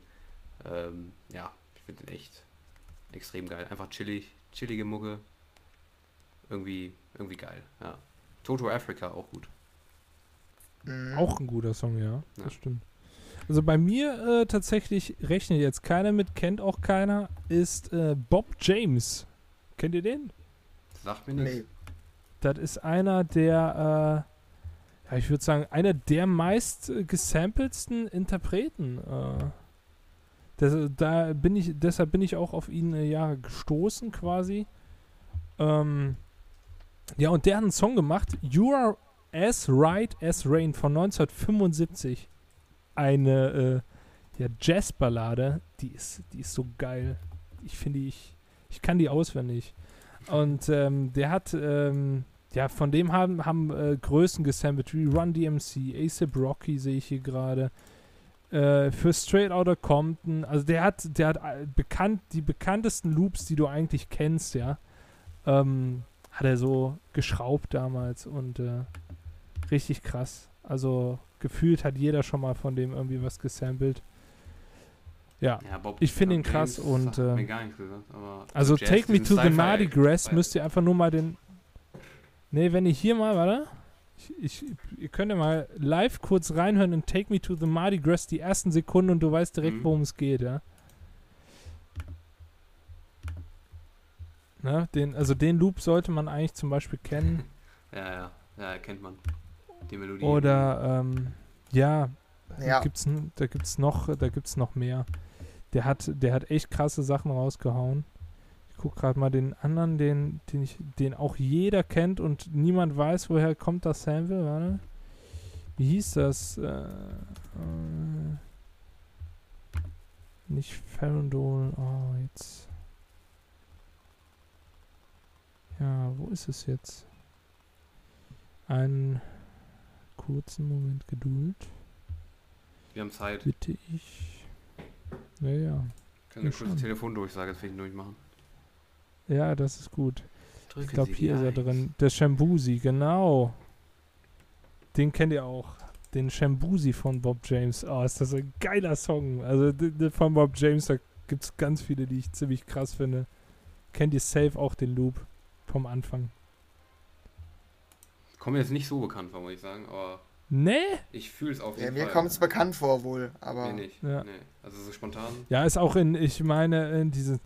Ähm, ja, ich finde den echt extrem geil. Einfach chillig, chillige Mucke. Irgendwie, irgendwie geil, ja. Toto Africa auch gut. Mhm. Auch ein guter Song, ja, ja. Das stimmt. Also bei mir äh, tatsächlich rechnet jetzt keiner mit, kennt auch keiner, ist äh, Bob James. Kennt ihr den? Sagt mir nicht. Nee. Das ist einer der, äh, ja, ich würde sagen, einer der meist gesampelsten Interpreten. Äh. Das, da bin ich, deshalb bin ich auch auf ihn äh, ja gestoßen quasi. Ähm, ja, und der hat einen Song gemacht, You Are As Right As Rain von 1975 eine äh, ja, Jazzballade, die ist, die ist so geil. Ich finde, ich, ich kann die auswendig. Und ähm, der hat, ähm, ja, von dem haben, haben äh, Größen gesampelt, wie Run DMC, ASAP Rocky sehe ich hier gerade. Äh, für Straight Outta Compton, also der hat, der hat äh, bekannt, die bekanntesten Loops, die du eigentlich kennst, ja, ähm, hat er so geschraubt damals und äh, richtig krass. Also gefühlt hat jeder schon mal von dem irgendwie was gesampelt. Ja, ja Bob, ich finde ihn krass und äh, gesagt, also Jazz, Take Me to the Mardi Gras müsst ihr einfach nur mal den Ne, wenn ich hier mal, warte. Ich, ich, ihr könnt ja mal live kurz reinhören in Take Me to the Mardi Gras die ersten Sekunden und du weißt direkt, mhm. worum es geht, ja. Na, den, also den Loop sollte man eigentlich zum Beispiel kennen. ja, ja, ja, kennt man. Die Melodie. Oder, ähm, ja, ja. Gibt's, da gibt's noch, da gibt's noch mehr. Der hat, der hat echt krasse Sachen rausgehauen. Ich guck gerade mal den anderen, den, den ich, den auch jeder kennt und niemand weiß, woher kommt das Sample, warte. Wie hieß das? Äh, äh, nicht Farandol, oh, jetzt. Ja, wo ist es jetzt? Ein kurzen Moment Geduld. Wir haben Zeit. Bitte ich. Naja. Können wir kurz die Telefondurchsage zwischendurch machen? Ja, das ist gut. Drücke ich glaube, hier ist er drin. Der Shambusi, genau. Den kennt ihr auch. Den Shambusi von Bob James. Oh, ist das ein geiler Song. Also von Bob James, da gibt es ganz viele, die ich ziemlich krass finde. Kennt ihr safe auch den Loop vom Anfang? Kommt mir jetzt nicht so bekannt vor, muss ich sagen, aber. Nee? Ich fühle es auf jeden ja, mir Fall. Mir kommt es bekannt vor wohl, aber. Mir nicht. Ja. Nee. Also so spontan. Ja, ist auch in, ich meine, in dieses.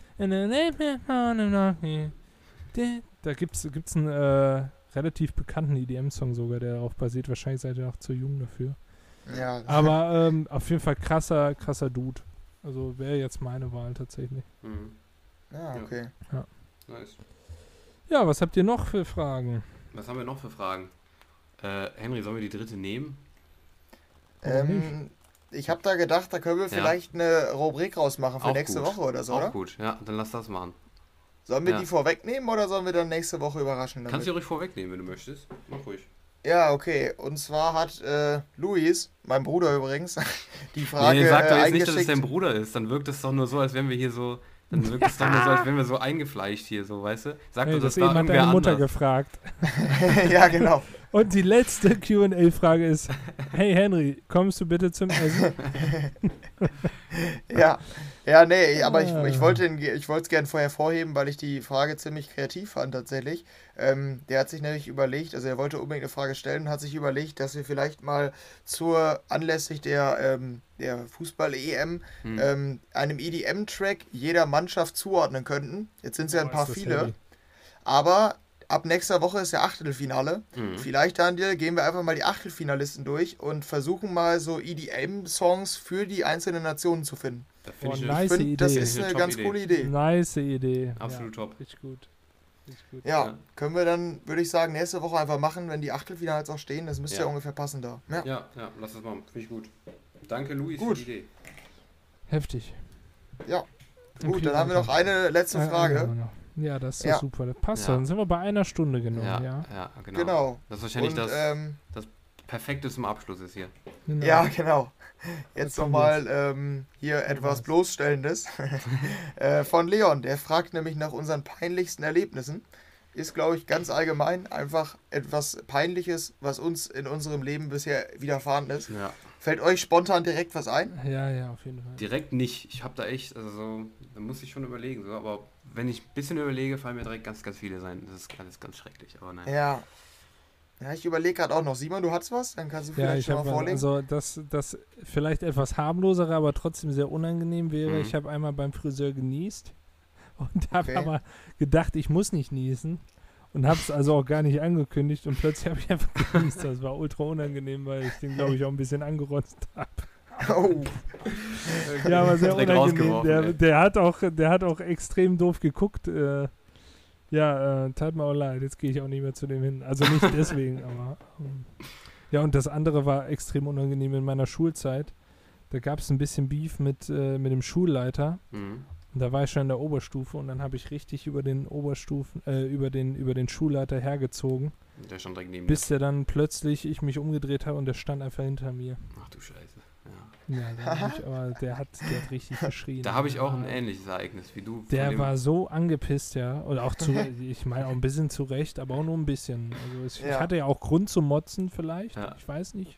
Da gibt es gibt's einen äh, relativ bekannten EDM-Song sogar, der darauf basiert. Wahrscheinlich seid ihr auch zu jung dafür. Ja. Aber ähm, auf jeden Fall krasser, krasser Dude. Also wäre jetzt meine Wahl tatsächlich. Mhm. Ja, okay. Ja. Nice. Ja, was habt ihr noch für Fragen? Was haben wir noch für Fragen? Äh, Henry, sollen wir die dritte nehmen? Ähm, ich habe da gedacht, da können wir ja. vielleicht eine Rubrik rausmachen für Auch nächste gut. Woche oder so, Auch oder? gut, ja, dann lass das machen. Sollen wir ja. die vorwegnehmen oder sollen wir dann nächste Woche überraschen? Damit? Kannst du ruhig vorwegnehmen, wenn du möchtest. Mach ruhig. Ja, okay. Und zwar hat äh, Luis, mein Bruder übrigens, die Frage. Nee, sag doch jetzt nicht, dass es dein Bruder ist. Dann wirkt es doch nur so, als wären wir hier so dann wirkt es doch nur so, als wären wir so eingefleischt hier, so, weißt du? Sag hey, doch, das, das war irgendwer deine Mutter anders. gefragt. ja, genau. Und die letzte Q&A-Frage ist, hey Henry, kommst du bitte zum Essen? ja, ja, nee, aber ich, ich wollte es gerne vorher vorheben, weil ich die Frage ziemlich kreativ fand tatsächlich. Ähm, der hat sich nämlich überlegt, also er wollte unbedingt eine Frage stellen und hat sich überlegt, dass wir vielleicht mal zur anlässlich der, ähm, der Fußball-EM hm. ähm, einem EDM-Track jeder Mannschaft zuordnen könnten. Jetzt sind es ja ein paar viele. Heavy. Aber ab nächster Woche ist ja Achtelfinale. Mhm. Vielleicht, Daniel, gehen wir einfach mal die Achtelfinalisten durch und versuchen mal so EDM-Songs für die einzelnen Nationen zu finden. Das, oh, ich nice find, Idee. das ist eine, eine ganz Idee. coole Idee. Nice Idee. Absolut ja, top. Richtig gut. gut. Ja, ja, können wir dann, würde ich sagen, nächste Woche einfach machen, wenn die Achtelfinals auch stehen. Das müsste ja, ja ungefähr passen da. Ja, ja, ja lass das machen. Finde ich gut. Danke, Luis, gut. für die Idee. Heftig. Ja. Gut, okay, dann haben wir noch eine letzte Frage. Ja, das ist ja. super. Das passt. Ja. Dann sind wir bei einer Stunde genau. Ja, ja. ja genau. genau. Das ist wahrscheinlich Und, das, ähm, das Perfekte zum Abschluss ist hier. Genau. Ja, genau. Jetzt nochmal ähm, hier etwas Bloßstellendes äh, von Leon. Der fragt nämlich nach unseren peinlichsten Erlebnissen ist, glaube ich, ganz allgemein einfach etwas Peinliches, was uns in unserem Leben bisher widerfahren ist. Ja. Fällt euch spontan direkt was ein? Ja, ja, auf jeden Fall. Direkt nicht. Ich habe da echt, also so, da muss ich schon überlegen. So, aber wenn ich ein bisschen überlege, fallen mir direkt ganz, ganz viele sein. Das ist alles ganz schrecklich. Aber nein. Ja. Ja, ich überlege gerade auch noch. Simon, du hast was? Dann kannst du vielleicht Ja, ich schon mal vorlegen. also das, das vielleicht etwas harmlosere, aber trotzdem sehr unangenehm wäre. Mhm. Ich habe einmal beim Friseur genießt und habe Okay. aber gedacht, ich muss nicht niesen und habe es also auch gar nicht angekündigt und plötzlich habe ich einfach genießt. Das war ultra unangenehm, weil ich den glaube ich auch ein bisschen angerotzt habe. Oh, Ja, aber sehr Direkt unangenehm. Der, der hat auch, der hat auch extrem doof geguckt. Äh, ja, äh, tat mir auch leid. Jetzt gehe ich auch nicht mehr zu dem hin. Also nicht deswegen, aber ähm, ja. Und das andere war extrem unangenehm in meiner Schulzeit. Da gab es ein bisschen Beef mit äh, mit dem Schulleiter. Mhm. Und da war ich schon in der Oberstufe und dann habe ich richtig über den Oberstufen, äh, über den über den Schulleiter hergezogen, Der stand direkt neben bis der dann plötzlich ich mich umgedreht habe und der stand einfach hinter mir. mir. Ach du Scheiße. Ja. Ja, ich, aber der hat, der hat richtig geschrien. Da habe ich auch ein ähnliches Ereignis wie du. Der war so angepisst, ja. Und auch zu, ich meine auch ein bisschen zu Recht, aber auch nur ein bisschen. Also es, ich Ja. hatte ja auch Grund zu motzen vielleicht. Ja. Ich weiß nicht.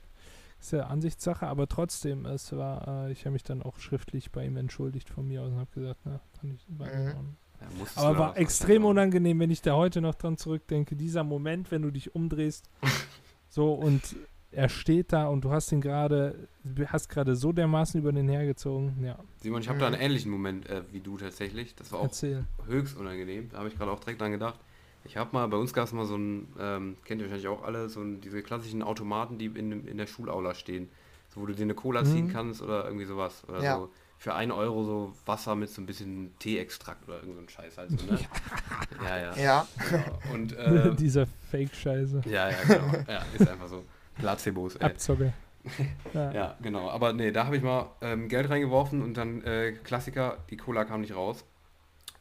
Ist ja Ansichtssache, aber trotzdem, es war, äh, ich habe mich dann auch schriftlich bei ihm entschuldigt von mir aus und habe gesagt, na, fand ich, war Mhm. Ja, Aber war extrem unangenehm, wenn ich da heute noch dran zurückdenke. Dieser Moment, wenn du dich umdrehst, so und er steht da und du hast ihn gerade, hast gerade so dermaßen über den hergezogen. Ja, Simon, ich habe da Mhm. einen ähnlichen Moment äh, wie du tatsächlich. Das war auch erzähl. höchst unangenehm. Da habe ich gerade auch direkt dran gedacht. Ich habe mal, bei uns gab es mal so ein, ähm, kennt ihr wahrscheinlich auch alle, so ein, diese klassischen Automaten, die in, in der Schulaula stehen. So, wo du dir eine Cola ziehen Mhm. kannst oder irgendwie sowas. Oder Ja. so für 1 Euro so Wasser mit so ein bisschen Teeextrakt oder irgend so ein Scheiß halt so, ne? ja, ja. ja. Genau. Und, äh, Dieser Fake-Scheiße. ja, ja, genau. Ja, ist einfach so. Placebos, ey. Abzocke. ja. Ja, genau. Aber nee, da habe ich mal ähm, Geld reingeworfen und dann äh, Klassiker, die Cola kam nicht raus.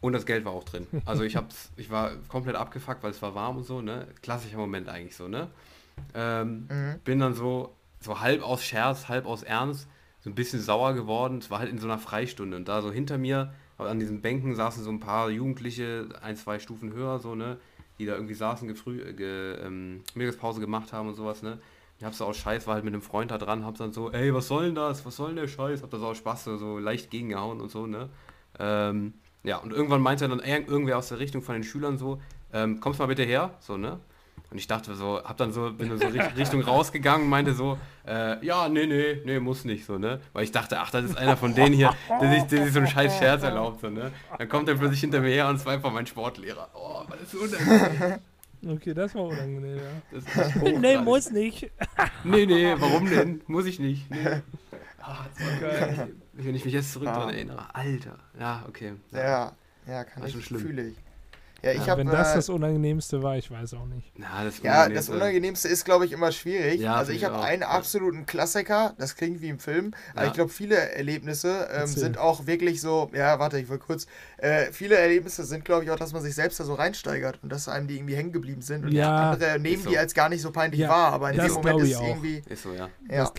Und das Geld war auch drin. Also ich hab's, ich war komplett abgefuckt, weil es war warm und so, ne? Klassischer Moment eigentlich so, ne? Ähm, Mhm. bin dann so, so halb aus Scherz, halb aus Ernst, so ein bisschen sauer geworden. Es war halt in so einer Freistunde und da so hinter mir, an diesen Bänken saßen so ein paar Jugendliche, ein, zwei Stufen höher, so, ne? Die da irgendwie saßen, gefrüh, äh, ge, ähm, Mittagspause gemacht haben und sowas, ne? Ich hab's aus Scheiß, war halt mit einem Freund da dran, hab's dann so, ey, was soll denn das? Was soll denn der Scheiß? Hab das aus Spaß so, leicht gegengehauen und so, ne? Ähm, ja, und irgendwann meinte dann ir- irgendwer aus der Richtung von den Schülern so, ähm, kommst mal bitte her, so, ne? Und ich dachte so, hab dann so, bin dann so Richt- Richtung rausgegangen meinte so, äh, ja, nee, nee, nee, muss nicht, so, ne? Weil ich dachte, ach, das ist einer von denen hier, der sich, der sich so einen scheiß Scherz erlaubt, so, ne? Dann kommt er plötzlich hinter mir her und es war einfach mein Sportlehrer. Oh, was ist so unangenehm. Okay, das war unangenehm, ja. Das ist nee, muss nicht. Nee, nee, warum denn? Muss ich nicht. Nee. Ah, das war geil. Wenn ich mich jetzt zurück dran Ah. erinnere. Alter. Ja, okay. Ja, ja, kann War ich, schon schlimm. fühle ich. Ja, ich Ja, Wenn das äh, das Unangenehmste war, ich weiß auch nicht. Ja, das, Ja, Unangenehmste- das Unangenehmste ist, glaube ich, immer schwierig. Ja, also ich habe einen absoluten Klassiker, das klingt wie im Film, aber ich glaube, viele Erlebnisse ähm, sind auch wirklich so, ja, warte, ich will kurz, äh, viele Erlebnisse sind, glaube ich, auch, dass man sich selbst da so reinsteigert und dass einem die irgendwie hängen geblieben sind und Ja. andere nehmen so. die als gar nicht so peinlich Ja, wahr, aber in dem Moment ist ich es auch. irgendwie, Ist so, ja.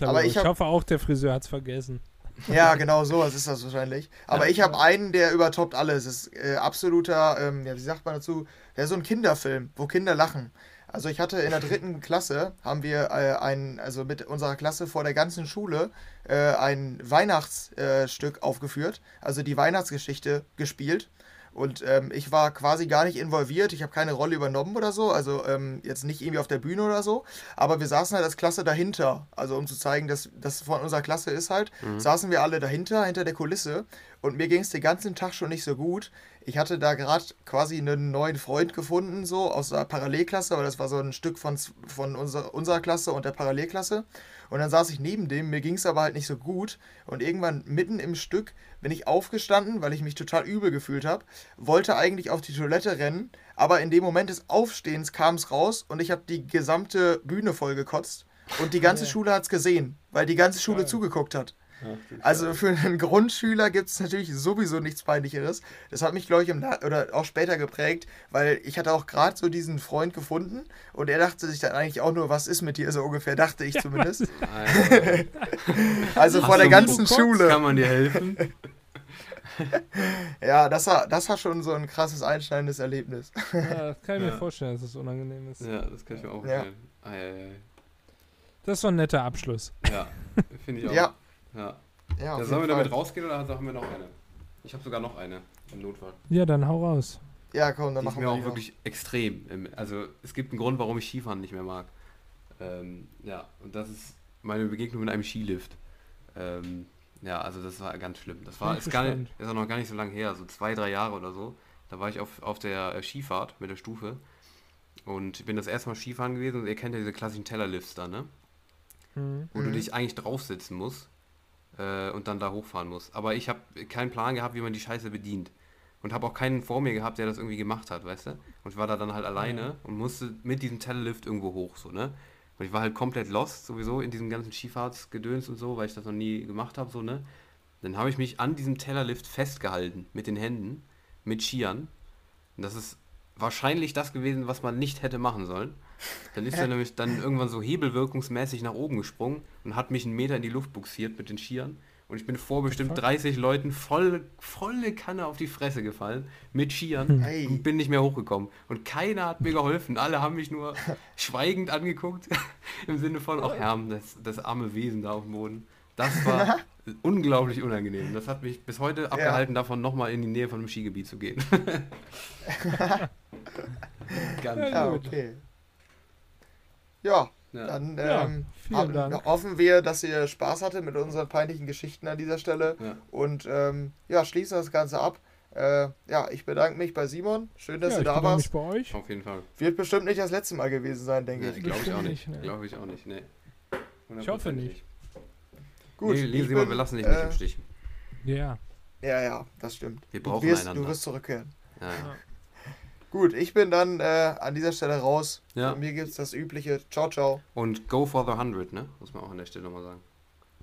aber ich, ich hoffe auch, der Friseur hat es vergessen. Ja, genau sowas ist das wahrscheinlich. Aber ich habe einen, der übertoppt alles. Das ist äh, absoluter, ähm, ja, wie sagt man dazu? Der ist so ein Kinderfilm, wo Kinder lachen. Also ich hatte in der dritten Klasse, haben wir äh, ein, also mit unserer Klasse vor der ganzen Schule äh, ein Weihnachtsstück äh, aufgeführt, also die Weihnachtsgeschichte gespielt. Und ähm, ich war quasi gar nicht involviert, ich habe keine Rolle übernommen oder so, also ähm, jetzt nicht irgendwie auf der Bühne oder so, aber wir saßen halt als Klasse dahinter, also um zu zeigen, dass das von unserer Klasse ist halt, saßen wir alle dahinter, hinter der Kulisse. Und mir ging es den ganzen Tag schon nicht so gut. Ich hatte da gerade quasi einen neuen Freund gefunden, so aus der Parallelklasse, weil das war so ein Stück von, von unserer, unserer Klasse und der Parallelklasse. Und dann saß ich neben dem, mir ging es aber halt nicht so gut. Und irgendwann mitten im Stück bin ich aufgestanden, weil ich mich total übel gefühlt habe, wollte eigentlich auf die Toilette rennen, aber in dem Moment des Aufstehens kam es raus und ich habe die gesamte Bühne voll gekotzt. Und die ganze Ja. Schule hat es gesehen, weil die ganze Schule Geil. zugeguckt hat. Also für einen Grundschüler gibt es natürlich sowieso nichts Peinlicheres. Das hat mich, glaube ich, im Na oder auch später geprägt, weil ich hatte auch gerade so diesen Freund gefunden und er dachte sich dann eigentlich auch nur, was ist mit dir so ungefähr, dachte ich zumindest. Also Hast vor der ganzen? Schule. Kann man dir helfen? ja, das war, das war schon so ein krasses einschneidendes Erlebnis. Ja, das kann ich mir vorstellen, dass es unangenehm ist. Ja, das kann ich mir auch vorstellen. Ja. Das ist so ein netter Abschluss. Ja, finde ich auch. Ja. Ja. ja da sollen wir damit rausgehen oder haben wir noch eine? Ich habe sogar noch eine im Notfall. Ja, dann hau raus. Ja, komm, dann die machen ist mir wir auch wirklich extrem. Also es gibt einen Grund, warum ich Skifahren nicht mehr mag. Ähm, ja, und das ist meine Begegnung mit einem Skilift. Ähm, ja, also das war ganz schlimm. Das war ist, gar nicht, ist auch noch gar nicht so lange her, so zwei, drei Jahre oder so. Da war ich auf, auf der äh, Skifahrt mit der Stufe und bin das erste Mal Skifahren gewesen und ihr kennt ja diese klassischen Tellerlifts da, ne? Mhm. Wo du mhm. dich eigentlich draufsitzen musst äh, und dann da hochfahren musst. Aber ich habe keinen Plan gehabt, wie man die Scheiße bedient. Und habe auch keinen vor mir gehabt, der das irgendwie gemacht hat, weißt du? Und ich war da dann halt alleine mhm. und musste mit diesem Tellerlift irgendwo hoch, so, ne? Und ich war halt komplett lost sowieso in diesem ganzen Skifahrtsgedöns und so, weil ich das noch nie gemacht habe, so, ne? Dann habe ich mich an diesem Tellerlift festgehalten mit den Händen, mit Skiern. Und das ist wahrscheinlich das gewesen, was man nicht hätte machen sollen. Dann ist er nämlich dann irgendwann so hebelwirkungsmäßig nach oben gesprungen und hat mich einen Meter in die Luft buxiert mit den Skiern. Und ich bin vor bestimmt 30 Leuten voll, volle Kanne auf die Fresse gefallen mit Skiern hey. und bin nicht mehr hochgekommen. Und keiner hat mir geholfen. Alle haben mich nur schweigend angeguckt. Im Sinne von, ach Herr, das, das arme Wesen da auf dem Boden. Das war unglaublich unangenehm. Das hat mich bis heute abgehalten, ja. davon nochmal in die Nähe von einem Skigebiet zu gehen. Ganz ja, okay. Ja, ja. Dann ähm, ja, hoffen wir, dass ihr Spaß hattet mit unseren peinlichen Geschichten an dieser Stelle. Ja. Und ähm, ja, schließen das Ganze ab. Äh, ja, ich bedanke mich bei Simon. Schön, dass du da warst. Mich bei euch. Auf jeden Fall. Wird bestimmt nicht das letzte Mal gewesen sein, denke nee, ich. Glaube ich auch nicht. Nee. Glaube ich auch nicht. Nee. Ich hoffe nicht. Gut, nee, Simon, bin, wir lassen dich äh, nicht im Stich. Ja. Ja, ja, das stimmt. Wir brauchen du wirst, einander. Du wirst zurückkehren. Ja, ja. Gut, ich bin dann äh, an dieser Stelle raus. Ja. Bei mir gibt es das übliche. Ciao, ciao. Und go for the 100, ne? Muss man auch an der Stelle nochmal sagen.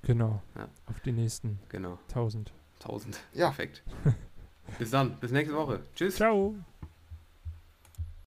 Genau. Ja. Auf die nächsten genau. 1000. 1000. Ja. Perfekt. bis dann. Bis nächste Woche. Tschüss. Ciao.